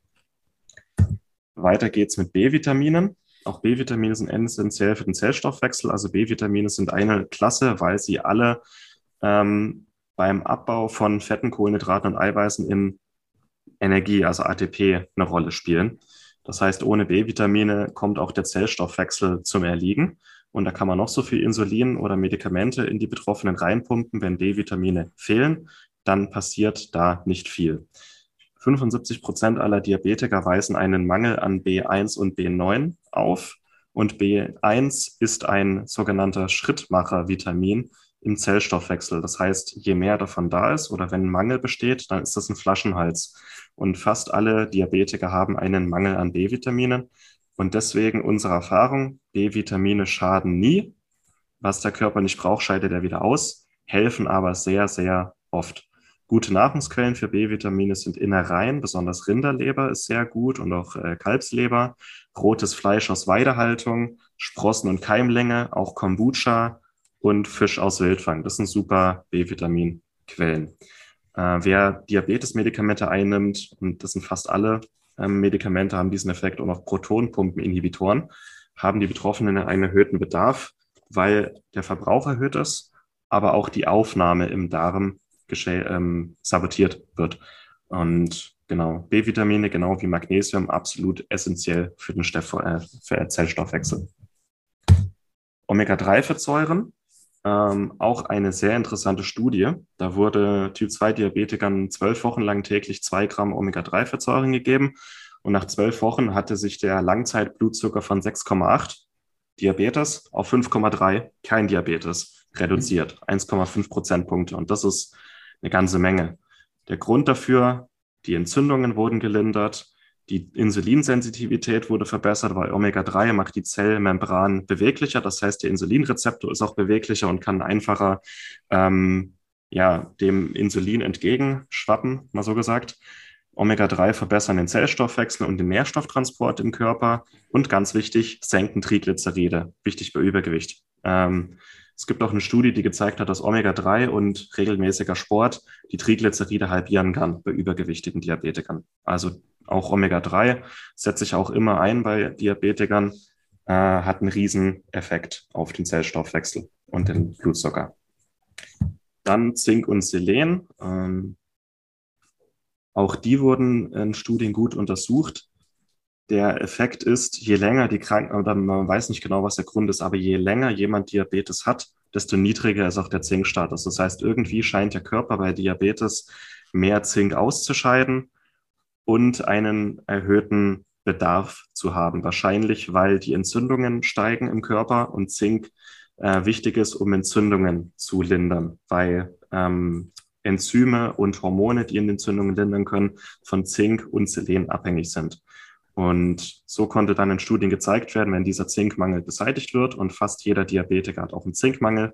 Weiter geht's mit B-Vitaminen. Auch B-Vitamine sind essentiell für den Zellstoffwechsel. Also B-Vitamine sind eine Klasse, weil sie alle ähm, beim Abbau von Fetten, Kohlenhydraten und Eiweißen in Energie, also ATP, eine Rolle spielen. Das heißt, ohne B-Vitamine kommt auch der Zellstoffwechsel zum Erliegen. Und da kann man noch so viel Insulin oder Medikamente in die Betroffenen reinpumpen. Wenn B-Vitamine fehlen, dann passiert da nicht viel. 75 Prozent aller Diabetiker weisen einen Mangel an B1 und B9 auf. Und B1 ist ein sogenannter Schrittmacher-Vitamin im Zellstoffwechsel. Das heißt, je mehr davon da ist oder wenn ein Mangel besteht, dann ist das ein Flaschenhals. Und fast alle Diabetiker haben einen Mangel an B-Vitaminen. Und deswegen unsere Erfahrung, B-Vitamine schaden nie. Was der Körper nicht braucht, scheidet er wieder aus, helfen aber sehr, sehr oft. Gute Nahrungsquellen für B-Vitamine sind Innereien, besonders Rinderleber ist sehr gut und auch äh, Kalbsleber, rotes Fleisch aus Weidehaltung, Sprossen und Keimlänge, auch Kombucha und Fisch aus Wildfang. Das sind super B-Vitaminquellen. Äh, wer Diabetesmedikamente einnimmt, und das sind fast alle ähm, Medikamente, haben diesen Effekt und auch Protonpumpeninhibitoren, haben die Betroffenen einen erhöhten Bedarf, weil der Verbrauch erhöht ist, aber auch die Aufnahme im Darm ähm, sabotiert wird. Und genau, B-Vitamine, genau wie Magnesium, absolut essentiell für den Steff äh, für Zellstoffwechsel. Omega-3-Fettsäuren, ähm, auch eine sehr interessante Studie. Da wurde Typ-2-Diabetikern zwölf Wochen lang täglich zwei Gramm Omega-3-Fettsäuren gegeben. Und nach zwölf Wochen hatte sich der Langzeitblutzucker von 6,8 Diabetes auf 5,3 kein Diabetes reduziert. 1,5 Prozentpunkte. Und das ist eine ganze Menge. Der Grund dafür, die Entzündungen wurden gelindert, die Insulinsensitivität wurde verbessert, weil Omega-3 macht die Zellmembran beweglicher. Das heißt, der Insulinrezeptor ist auch beweglicher und kann einfacher ähm, ja, dem Insulin entgegenschwappen, mal so gesagt. Omega-3 verbessern den Zellstoffwechsel und den Nährstofftransport im Körper und ganz wichtig, senken Triglyceride, wichtig bei Übergewicht. Ähm, es gibt auch eine Studie, die gezeigt hat, dass Omega-3 und regelmäßiger Sport die Triglyceride halbieren kann bei übergewichtigen Diabetikern. Also auch Omega-3 setzt sich auch immer ein bei Diabetikern, äh, hat einen riesen Effekt auf den Zellstoffwechsel und den Blutzucker. Dann Zink und Selen. Ähm, auch die wurden in Studien gut untersucht der Effekt ist, je länger die Kranken, oder man weiß nicht genau, was der Grund ist, aber je länger jemand Diabetes hat, desto niedriger ist auch der Zinkstatus. Das heißt, irgendwie scheint der Körper bei Diabetes mehr Zink auszuscheiden und einen erhöhten Bedarf zu haben. Wahrscheinlich, weil die Entzündungen steigen im Körper und Zink äh, wichtig ist, um Entzündungen zu lindern, weil ähm, Enzyme und Hormone, die in Entzündungen lindern können, von Zink und Selen abhängig sind. Und so konnte dann in Studien gezeigt werden, wenn dieser Zinkmangel beseitigt wird und fast jeder Diabetiker hat auch einen Zinkmangel,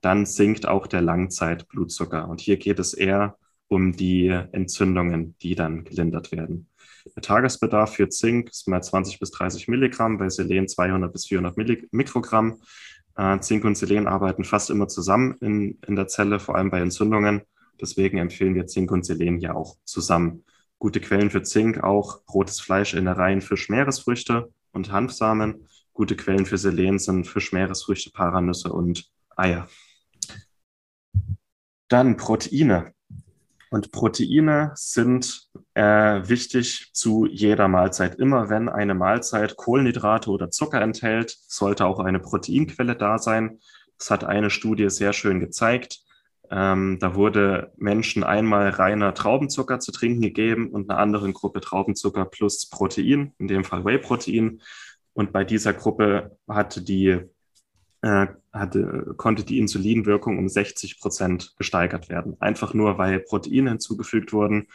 dann sinkt auch der Langzeitblutzucker. Und hier geht es eher um die Entzündungen, die dann gelindert werden. Der Tagesbedarf für Zink ist mal 20 bis 30 Milligramm, bei Selen 200 bis 400 Mikrogramm. Äh, Zink und Selen arbeiten fast immer zusammen in, in der Zelle, vor allem bei Entzündungen. Deswegen empfehlen wir Zink und Selen hier auch zusammen. Gute Quellen für Zink auch rotes Fleisch, Innereien, Fisch, Meeresfrüchte und Hanfsamen. Gute Quellen für Selen sind Fisch, Meeresfrüchte, Paranüsse und Eier. Dann Proteine. Und Proteine sind äh, wichtig zu jeder Mahlzeit. Immer wenn eine Mahlzeit Kohlenhydrate oder Zucker enthält, sollte auch eine Proteinquelle da sein. Das hat eine Studie sehr schön gezeigt. Ähm, da wurde Menschen einmal reiner Traubenzucker zu trinken gegeben und einer anderen Gruppe Traubenzucker plus Protein, in dem Fall Whey-Protein. Und bei dieser Gruppe hatte die, äh, hatte, konnte die Insulinwirkung um 60 Prozent gesteigert werden. Einfach nur, weil Proteine hinzugefügt wurden,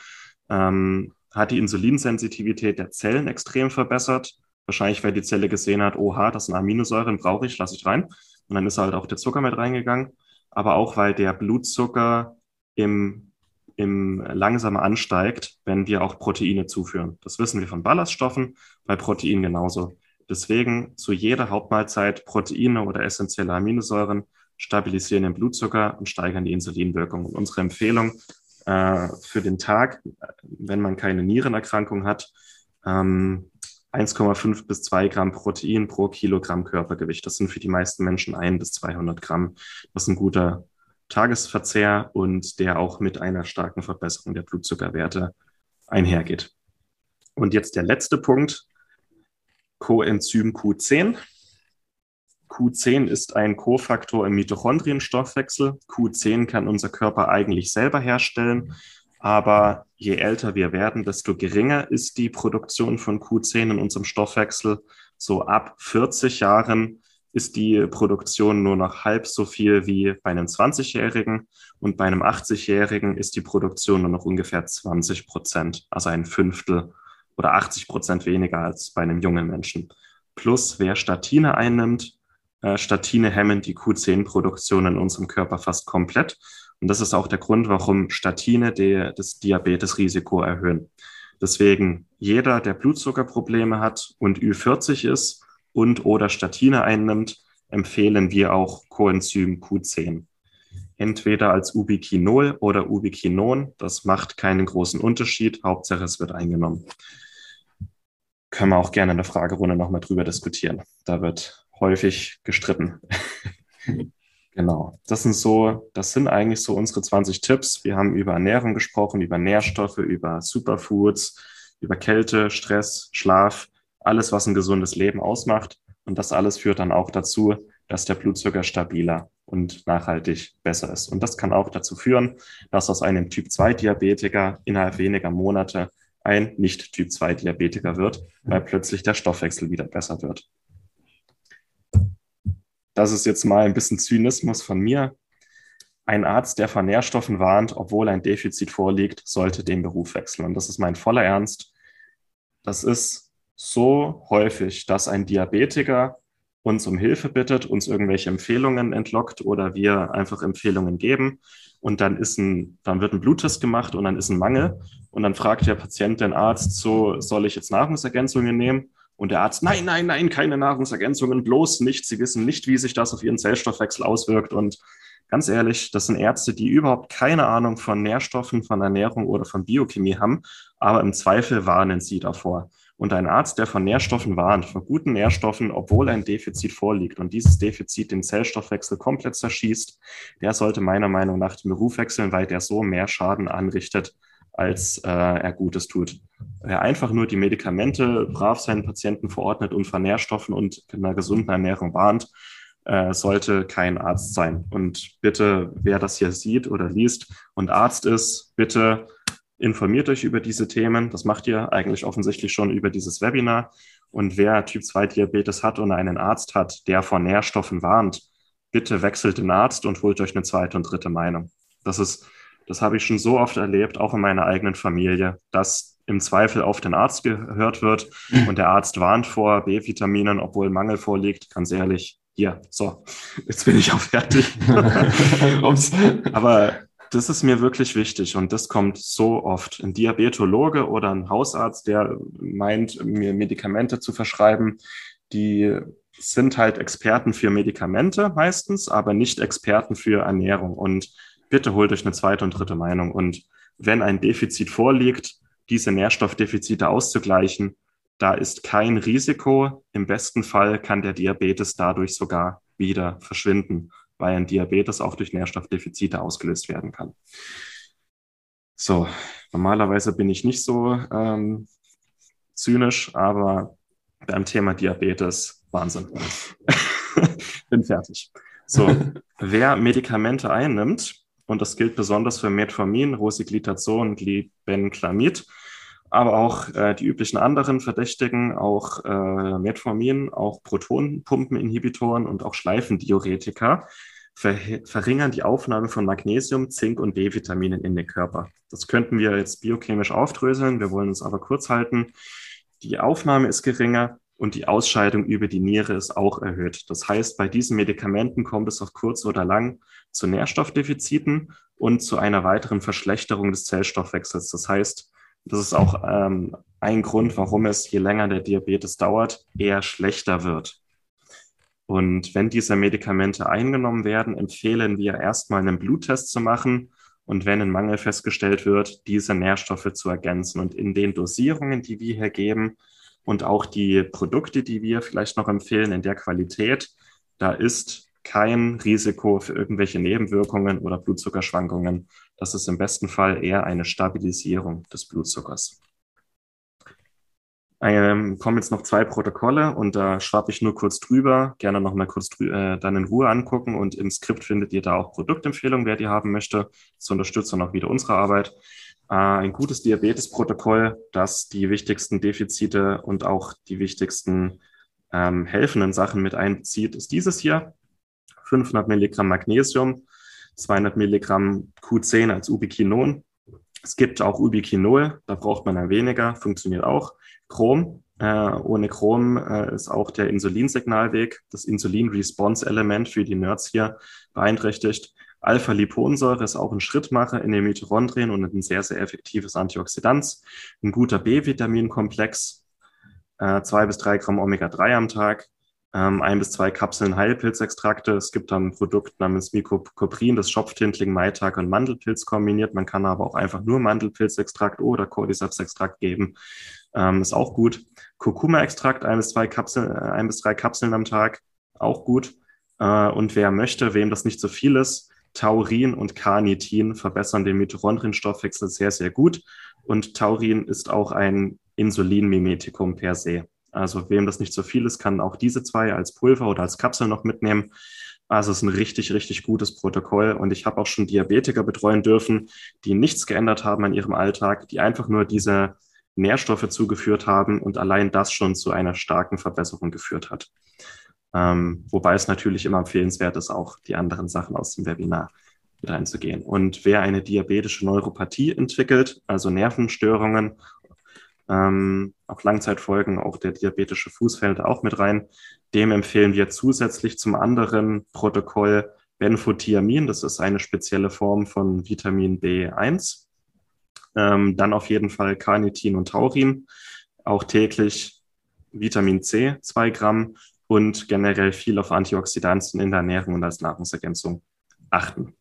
ähm, hat die Insulinsensitivität der Zellen extrem verbessert. Wahrscheinlich, weil die Zelle gesehen hat, oha, das sind Aminosäuren, brauche ich, lasse ich rein. Und dann ist halt auch der Zucker mit reingegangen aber auch weil der Blutzucker im, im langsamer ansteigt, wenn wir auch Proteine zuführen. Das wissen wir von Ballaststoffen, bei Proteinen genauso. Deswegen zu jeder Hauptmahlzeit Proteine oder essentielle Aminosäuren stabilisieren den Blutzucker und steigern die Insulinwirkung. Und unsere Empfehlung äh, für den Tag, wenn man keine Nierenerkrankung hat, ähm, 1,5 bis 2 Gramm Protein pro Kilogramm Körpergewicht. Das sind für die meisten Menschen 1 bis 200 Gramm. Das ist ein guter Tagesverzehr und der auch mit einer starken Verbesserung der Blutzuckerwerte einhergeht. Und jetzt der letzte Punkt, Coenzym Q10. Q10 ist ein Kofaktor im Mitochondrienstoffwechsel. Q10 kann unser Körper eigentlich selber herstellen. Aber je älter wir werden, desto geringer ist die Produktion von Q10 in unserem Stoffwechsel. So ab 40 Jahren ist die Produktion nur noch halb so viel wie bei einem 20-Jährigen und bei einem 80-Jährigen ist die Produktion nur noch ungefähr 20 Prozent, also ein Fünftel oder 80 Prozent weniger als bei einem jungen Menschen. Plus, wer Statine einnimmt, äh, Statine hemmen die Q10-Produktion in unserem Körper fast komplett. Und das ist auch der Grund, warum Statine die, das Diabetesrisiko erhöhen. Deswegen jeder, der Blutzuckerprobleme hat und Ü40 ist und oder Statine einnimmt, empfehlen wir auch Coenzym Q10. Entweder als Ubiquinol oder Ubiquinon. Das macht keinen großen Unterschied. Hauptsache, es wird eingenommen. Können wir auch gerne in der Fragerunde nochmal drüber diskutieren. Da wird häufig gestritten. *laughs* genau. Das sind so, das sind eigentlich so unsere 20 Tipps. Wir haben über Ernährung gesprochen, über Nährstoffe, über Superfoods, über Kälte, Stress, Schlaf, alles, was ein gesundes Leben ausmacht. Und das alles führt dann auch dazu, dass der Blutzucker stabiler und nachhaltig besser ist. Und das kann auch dazu führen, dass aus einem Typ-2-Diabetiker innerhalb weniger Monate ein Nicht-Typ-2-Diabetiker wird, weil plötzlich der Stoffwechsel wieder besser wird. Das ist jetzt mal ein bisschen Zynismus von mir. Ein Arzt, der vor Nährstoffen warnt, obwohl ein Defizit vorliegt, sollte den Beruf wechseln. Und das ist mein voller Ernst. Das ist so häufig, dass ein Diabetiker uns um Hilfe bittet, uns irgendwelche Empfehlungen entlockt oder wir einfach Empfehlungen geben. Und dann ist ein, dann wird ein Bluttest gemacht und dann ist ein Mangel. Und dann fragt der Patient den Arzt, so soll ich jetzt Nahrungsergänzungen nehmen? Und der Arzt, nein, nein, nein, keine Nahrungsergänzungen, bloß nicht. Sie wissen nicht, wie sich das auf ihren Zellstoffwechsel auswirkt. Und ganz ehrlich, das sind Ärzte, die überhaupt keine Ahnung von Nährstoffen, von Ernährung oder von Biochemie haben, aber im Zweifel warnen sie davor. Und ein Arzt, der von Nährstoffen warnt, von guten Nährstoffen, obwohl ein Defizit vorliegt und dieses Defizit den Zellstoffwechsel komplett zerschießt, der sollte meiner Meinung nach den Beruf wechseln, weil der so mehr Schaden anrichtet, als äh, er Gutes tut. Wer einfach nur die Medikamente brav seinen Patienten verordnet und von Nährstoffen und einer gesunden Ernährung warnt, äh, sollte kein Arzt sein. Und bitte, wer das hier sieht oder liest und Arzt ist, bitte informiert euch über diese Themen. Das macht ihr eigentlich offensichtlich schon über dieses Webinar. Und wer Typ 2 Diabetes hat und einen Arzt hat, der vor Nährstoffen warnt, bitte wechselt den Arzt und holt euch eine zweite und dritte Meinung. Das ist, das habe ich schon so oft erlebt, auch in meiner eigenen Familie, dass im Zweifel auf den Arzt gehört wird und der Arzt warnt vor B-Vitaminen, obwohl Mangel vorliegt. Ganz ehrlich, hier, so, jetzt bin ich auch fertig. *laughs* Aber das ist mir wirklich wichtig und das kommt so oft. Ein Diabetologe oder ein Hausarzt, der meint, mir Medikamente zu verschreiben, die sind halt Experten für Medikamente meistens, aber nicht Experten für Ernährung. Und bitte holt euch eine zweite und dritte Meinung. Und wenn ein Defizit vorliegt, diese Nährstoffdefizite auszugleichen, da ist kein Risiko. Im besten Fall kann der Diabetes dadurch sogar wieder verschwinden weil ein Diabetes auch durch Nährstoffdefizite ausgelöst werden kann. So, normalerweise bin ich nicht so ähm, zynisch, aber beim Thema Diabetes, Wahnsinn. *laughs* bin fertig. So, *laughs* wer Medikamente einnimmt, und das gilt besonders für Metformin, Rosiglitazon Glibenclamid, aber auch äh, die üblichen anderen Verdächtigen, auch äh, Metformin, auch Protonpumpeninhibitoren und auch Schleifendiuretika ver verringern die Aufnahme von Magnesium, Zink und B-Vitaminen in den Körper. Das könnten wir jetzt biochemisch aufdröseln, wir wollen uns aber kurz halten. Die Aufnahme ist geringer und die Ausscheidung über die Niere ist auch erhöht. Das heißt, bei diesen Medikamenten kommt es auf kurz oder lang zu Nährstoffdefiziten und zu einer weiteren Verschlechterung des Zellstoffwechsels. Das heißt, das ist auch ähm, ein Grund, warum es, je länger der Diabetes dauert, eher schlechter wird. Und wenn diese Medikamente eingenommen werden, empfehlen wir erstmal einen Bluttest zu machen und wenn ein Mangel festgestellt wird, diese Nährstoffe zu ergänzen. Und in den Dosierungen, die wir hier geben und auch die Produkte, die wir vielleicht noch empfehlen in der Qualität, da ist kein Risiko für irgendwelche Nebenwirkungen oder Blutzuckerschwankungen das ist im besten Fall eher eine Stabilisierung des Blutzuckers. Ähm, kommen jetzt noch zwei Protokolle und da schwappe ich nur kurz drüber. Gerne noch mal kurz äh, dann in Ruhe angucken und im Skript findet ihr da auch Produktempfehlungen, wer die haben möchte. Das unterstützt dann auch wieder unsere Arbeit. Äh, ein gutes Diabetesprotokoll, das die wichtigsten Defizite und auch die wichtigsten ähm, helfenden Sachen mit einbezieht, ist dieses hier. 500 Milligramm Magnesium, 200 Milligramm Q10 als Ubiquinon. Es gibt auch Ubiquinol, da braucht man dann weniger, funktioniert auch. Chrom, äh, ohne Chrom äh, ist auch der Insulinsignalweg, das Insulin-Response-Element für die Nerds hier beeinträchtigt. Alpha-Liponsäure ist auch ein Schrittmacher in den Mitochondrien und ein sehr, sehr effektives Antioxidant. Ein guter B-Vitaminkomplex, äh, zwei bis drei Gramm Omega-3 am Tag, ähm, ein bis zwei Kapseln Heilpilzextrakte. Es gibt dann ein Produkt namens Mycoprin, das Schopftintling, Maitag und Mandelpilz kombiniert. Man kann aber auch einfach nur Mandelpilzextrakt oder Cordyceps-Extrakt geben. Ähm, ist auch gut. Kurkuma-Extrakt, ein bis zwei Kapseln, äh, ein bis drei Kapseln am Tag, auch gut. Äh, und wer möchte, wem das nicht so viel ist, Taurin und Carnitin verbessern den Mitochondrienstoffwechsel sehr, sehr gut. Und Taurin ist auch ein Insulinmimetikum per se. Also wem das nicht so viel ist, kann auch diese zwei als Pulver oder als Kapsel noch mitnehmen. Also es ist ein richtig, richtig gutes Protokoll. Und ich habe auch schon Diabetiker betreuen dürfen, die nichts geändert haben an ihrem Alltag, die einfach nur diese Nährstoffe zugeführt haben und allein das schon zu einer starken Verbesserung geführt hat. Ähm, wobei es natürlich immer empfehlenswert ist, auch die anderen Sachen aus dem Webinar mit einzugehen. Und wer eine diabetische Neuropathie entwickelt, also Nervenstörungen, ähm, auch Langzeitfolgen, auch der diabetische Fuß fällt auch mit rein, dem empfehlen wir zusätzlich zum anderen Protokoll Benfotiamin. Das ist eine spezielle Form von Vitamin B1. Ähm, dann auf jeden Fall Carnitin und Taurin, auch täglich Vitamin C, zwei Gramm und generell viel auf Antioxidantien in der Ernährung und als Nahrungsergänzung achten.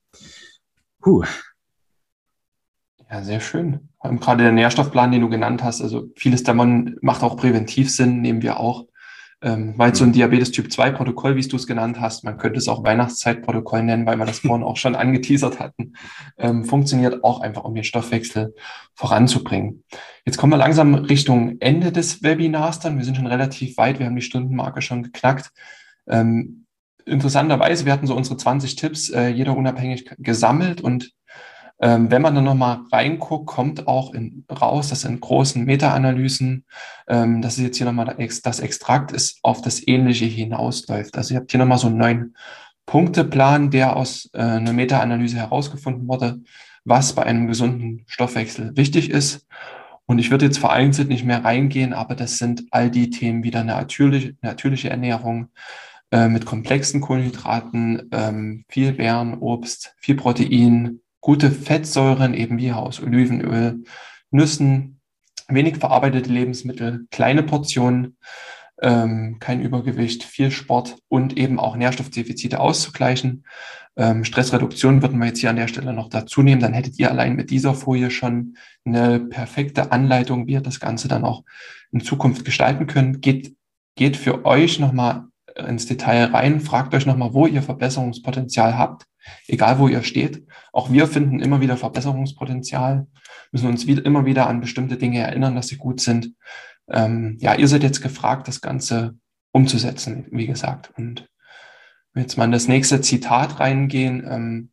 Puh. Ja, sehr schön. Gerade der Nährstoffplan, den du genannt hast, also vieles davon macht auch präventiv Sinn, nehmen wir auch ähm, weil so ein. Diabetes Typ 2 Protokoll, wie du es genannt hast, man könnte es auch Weihnachtszeitprotokoll nennen, weil wir das vorhin auch schon *laughs* angeteasert hatten, ähm, funktioniert auch einfach, um den Stoffwechsel voranzubringen. Jetzt kommen wir langsam Richtung Ende des Webinars dann. Wir sind schon relativ weit, wir haben die Stundenmarke schon geknackt. Ähm, interessanterweise, wir hatten so unsere 20 Tipps, äh, jeder unabhängig gesammelt und ähm, wenn man dann nochmal reinguckt, kommt auch in, raus, dass in großen Meta-Analysen, ähm, das ist jetzt hier nochmal das Extrakt, ist auf das Ähnliche hinausläuft. Also ihr habt hier nochmal so einen neuen Punkteplan, der aus äh, einer Meta-Analyse herausgefunden wurde, was bei einem gesunden Stoffwechsel wichtig ist. Und ich würde jetzt vereinzelt nicht mehr reingehen, aber das sind all die Themen wieder eine natürliche, natürliche Ernährung äh, mit komplexen Kohlenhydraten, ähm, viel Beeren, Obst, viel Protein, gute Fettsäuren, eben wie aus Olivenöl, Nüssen, wenig verarbeitete Lebensmittel, kleine Portionen, ähm, kein Übergewicht, viel Sport und eben auch Nährstoffdefizite auszugleichen. Ähm, Stressreduktion würden wir jetzt hier an der Stelle noch dazu nehmen. Dann hättet ihr allein mit dieser Folie schon eine perfekte Anleitung, wie ihr das Ganze dann auch in Zukunft gestalten könnt. Geht, geht für euch nochmal ins Detail rein, fragt euch nochmal, wo ihr Verbesserungspotenzial habt egal wo ihr steht. Auch wir finden immer wieder Verbesserungspotenzial, müssen uns wieder, immer wieder an bestimmte Dinge erinnern, dass sie gut sind. Ähm, ja, ihr seid jetzt gefragt, das Ganze umzusetzen, wie gesagt. Und jetzt mal in das nächste Zitat reingehen, ähm,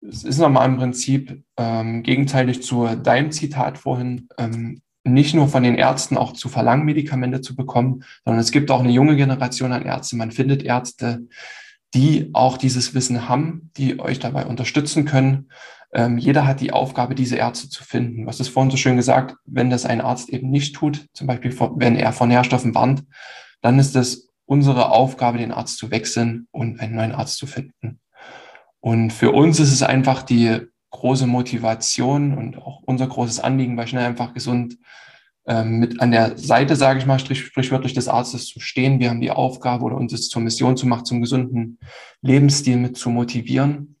es ist nochmal im Prinzip ähm, gegenteilig zu deinem Zitat vorhin, ähm, nicht nur von den Ärzten auch zu verlangen, Medikamente zu bekommen, sondern es gibt auch eine junge Generation an Ärzten. Man findet Ärzte, die auch dieses Wissen haben, die euch dabei unterstützen können. Ähm, jeder hat die Aufgabe, diese Ärzte zu finden. Was ist vorhin so schön gesagt, wenn das ein Arzt eben nicht tut, zum Beispiel wenn er von Nährstoffen warnt, dann ist es unsere Aufgabe, den Arzt zu wechseln und einen neuen Arzt zu finden. Und für uns ist es einfach die große Motivation und auch unser großes Anliegen bei Schnell einfach gesund mit an der Seite, sage ich mal, sprich, sprichwörtlich des Arztes zu stehen. Wir haben die Aufgabe oder uns es zur Mission zu machen, zum gesunden Lebensstil mit zu motivieren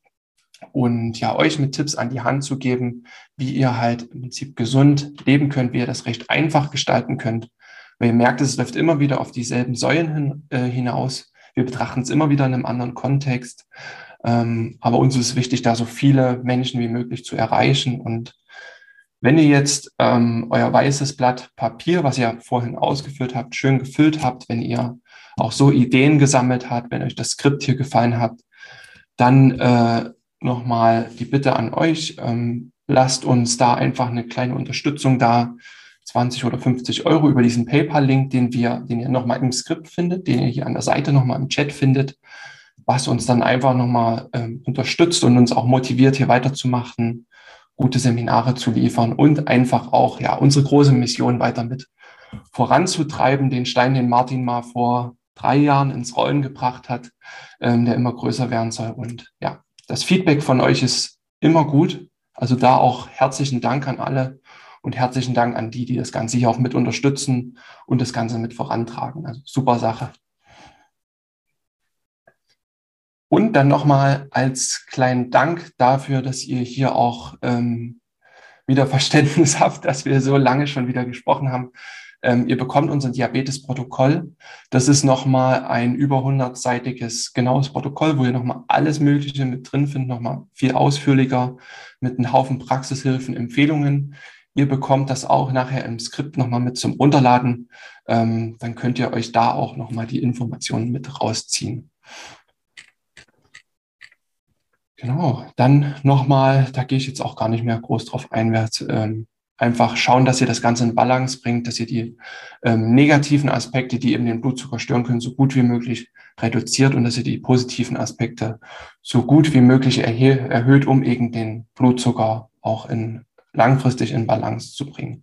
und ja, euch mit Tipps an die Hand zu geben, wie ihr halt im Prinzip gesund leben könnt, wie ihr das recht einfach gestalten könnt. Weil ihr merkt, es läuft immer wieder auf dieselben Säulen hin, äh, hinaus. Wir betrachten es immer wieder in einem anderen Kontext. Ähm, aber uns ist wichtig, da so viele Menschen wie möglich zu erreichen und wenn ihr jetzt ähm, euer weißes Blatt Papier, was ihr vorhin ausgeführt habt, schön gefüllt habt, wenn ihr auch so Ideen gesammelt habt, wenn euch das Skript hier gefallen hat, dann äh, nochmal die Bitte an euch, ähm, lasst uns da einfach eine kleine Unterstützung da. 20 oder 50 Euro über diesen PayPal-Link, den wir, den ihr nochmal im Skript findet, den ihr hier an der Seite nochmal im Chat findet, was uns dann einfach nochmal ähm, unterstützt und uns auch motiviert, hier weiterzumachen, gute Seminare zu liefern und einfach auch ja unsere große Mission weiter mit voranzutreiben, den Stein, den Martin mal vor drei Jahren ins Rollen gebracht hat, ähm, der immer größer werden soll. Und ja, das Feedback von euch ist immer gut. Also da auch herzlichen Dank an alle und herzlichen Dank an die, die das Ganze hier auch mit unterstützen und das Ganze mit vorantragen. Also super Sache. Und dann nochmal als kleinen Dank dafür, dass ihr hier auch ähm, wieder Verständnis *laughs* habt, dass wir so lange schon wieder gesprochen haben. Ähm, ihr bekommt unser Diabetes-Protokoll. Das ist nochmal ein über 100-seitiges genaues Protokoll, wo ihr nochmal alles Mögliche mit drin findet, nochmal viel ausführlicher mit einem Haufen Praxishilfen, Empfehlungen. Ihr bekommt das auch nachher im Skript nochmal mit zum Runterladen. Ähm, dann könnt ihr euch da auch nochmal die Informationen mit rausziehen. Genau, dann nochmal, da gehe ich jetzt auch gar nicht mehr groß drauf ein, wer ähm, einfach schauen, dass ihr das Ganze in Balance bringt, dass ihr die ähm, negativen Aspekte, die eben den Blutzucker stören können, so gut wie möglich reduziert und dass ihr die positiven Aspekte so gut wie möglich erhöht, um eben den Blutzucker auch in, langfristig in Balance zu bringen.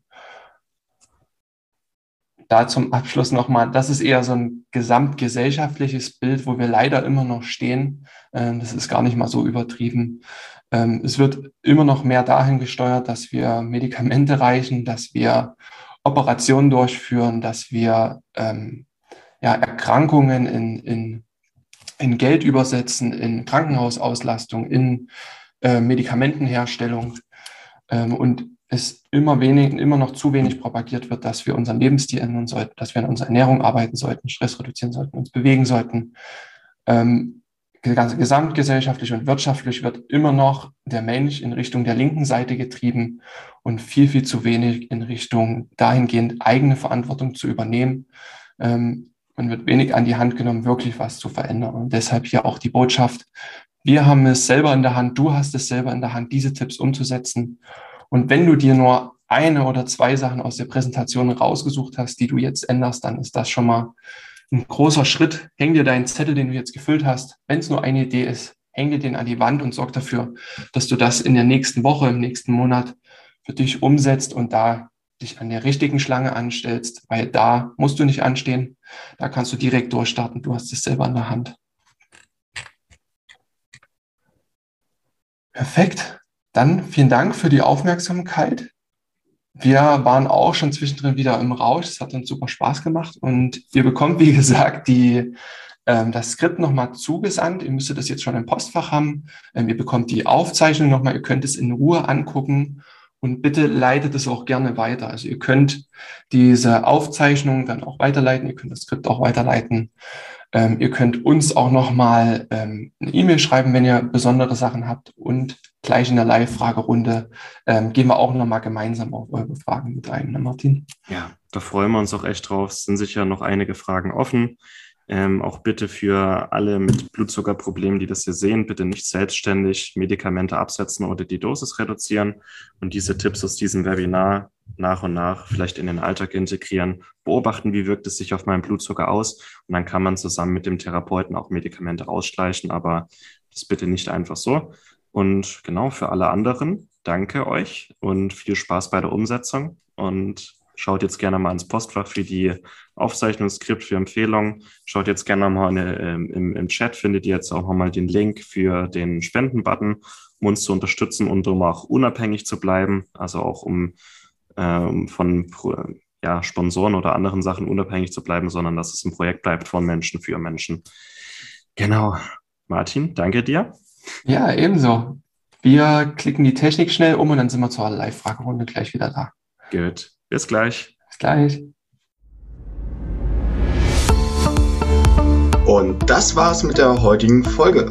Da zum Abschluss nochmal, das ist eher so ein gesamtgesellschaftliches Bild, wo wir leider immer noch stehen. Ähm, das ist gar nicht mal so übertrieben. Ähm, es wird immer noch mehr dahin gesteuert, dass wir Medikamente reichen, dass wir Operationen durchführen, dass wir ähm, ja, Erkrankungen in, in, in Geld übersetzen, in Krankenhausauslastung, in äh, Medikamentenherstellung ähm, und es immer wenig, immer noch zu wenig propagiert wird, dass wir unseren Lebensstil ändern sollten, dass wir an unserer Ernährung arbeiten sollten, Stress reduzieren sollten, uns bewegen sollten. Ähm, gesamtgesellschaftlich und wirtschaftlich wird immer noch der Mensch in Richtung der linken Seite getrieben und viel, viel zu wenig in Richtung dahingehend eigene Verantwortung zu übernehmen. Ähm, man wird wenig an die Hand genommen, wirklich was zu verändern. Und deshalb hier auch die Botschaft, wir haben es selber in der Hand, du hast es selber in der Hand, diese Tipps umzusetzen. Und wenn du dir nur eine oder zwei Sachen aus der Präsentation rausgesucht hast, die du jetzt änderst, dann ist das schon mal ein großer Schritt. Häng dir deinen Zettel, den du jetzt gefüllt hast. Wenn es nur eine Idee ist, häng dir den an die Wand und sorg dafür, dass du das in der nächsten Woche, im nächsten Monat für dich umsetzt und da dich an der richtigen Schlange anstellst, weil da musst du nicht anstehen. Da kannst du direkt durchstarten. Du hast es selber in der Hand. Perfekt. Dann vielen Dank für die Aufmerksamkeit. Wir waren auch schon zwischendrin wieder im Rausch. Es hat uns super Spaß gemacht. Und ihr bekommt, wie *laughs* gesagt, die, ähm, das Skript nochmal zugesandt. Ihr müsstet das jetzt schon im Postfach haben. Ähm, ihr bekommt die Aufzeichnung nochmal. Ihr könnt es in Ruhe angucken. Und bitte leitet es auch gerne weiter. Also ihr könnt diese Aufzeichnung dann auch weiterleiten. Ihr könnt das Skript auch weiterleiten. Ähm, ihr könnt uns auch nochmal ähm, eine E-Mail schreiben, wenn ihr besondere Sachen habt. Und gleich in der Live-Fragerunde ähm, gehen wir auch nochmal gemeinsam auf eure Fragen mit ein, ne Martin? Ja, da freuen wir uns auch echt drauf. Es sind sicher noch einige Fragen offen. Ähm, auch bitte für alle mit Blutzuckerproblemen, die das hier sehen, bitte nicht selbstständig Medikamente absetzen oder die Dosis reduzieren und diese Tipps aus diesem Webinar nach und nach vielleicht in den Alltag integrieren, beobachten, wie wirkt es sich auf meinen Blutzucker aus und dann kann man zusammen mit dem Therapeuten auch Medikamente ausschleichen, aber das bitte nicht einfach so. Und genau für alle anderen, danke euch und viel Spaß bei der Umsetzung und schaut jetzt gerne mal ins Postfach für die Aufzeichnungsskript für Empfehlungen. Schaut jetzt gerne mal eine, ähm, im, im Chat, findet ihr jetzt auch nochmal den Link für den Spenden-Button, um uns zu unterstützen und um auch unabhängig zu bleiben, also auch um ähm, von ja, Sponsoren oder anderen Sachen unabhängig zu bleiben, sondern dass es ein Projekt bleibt von Menschen für Menschen. Genau. Martin, danke dir. Ja, ebenso. Wir klicken die Technik schnell um und dann sind wir zur Live-Fragerunde gleich wieder da. Gut. Bis gleich. Bis gleich. Und das war's mit der heutigen Folge.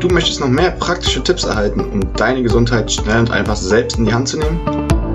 Du möchtest noch mehr praktische Tipps erhalten, um deine Gesundheit schnell und einfach selbst in die Hand zu nehmen?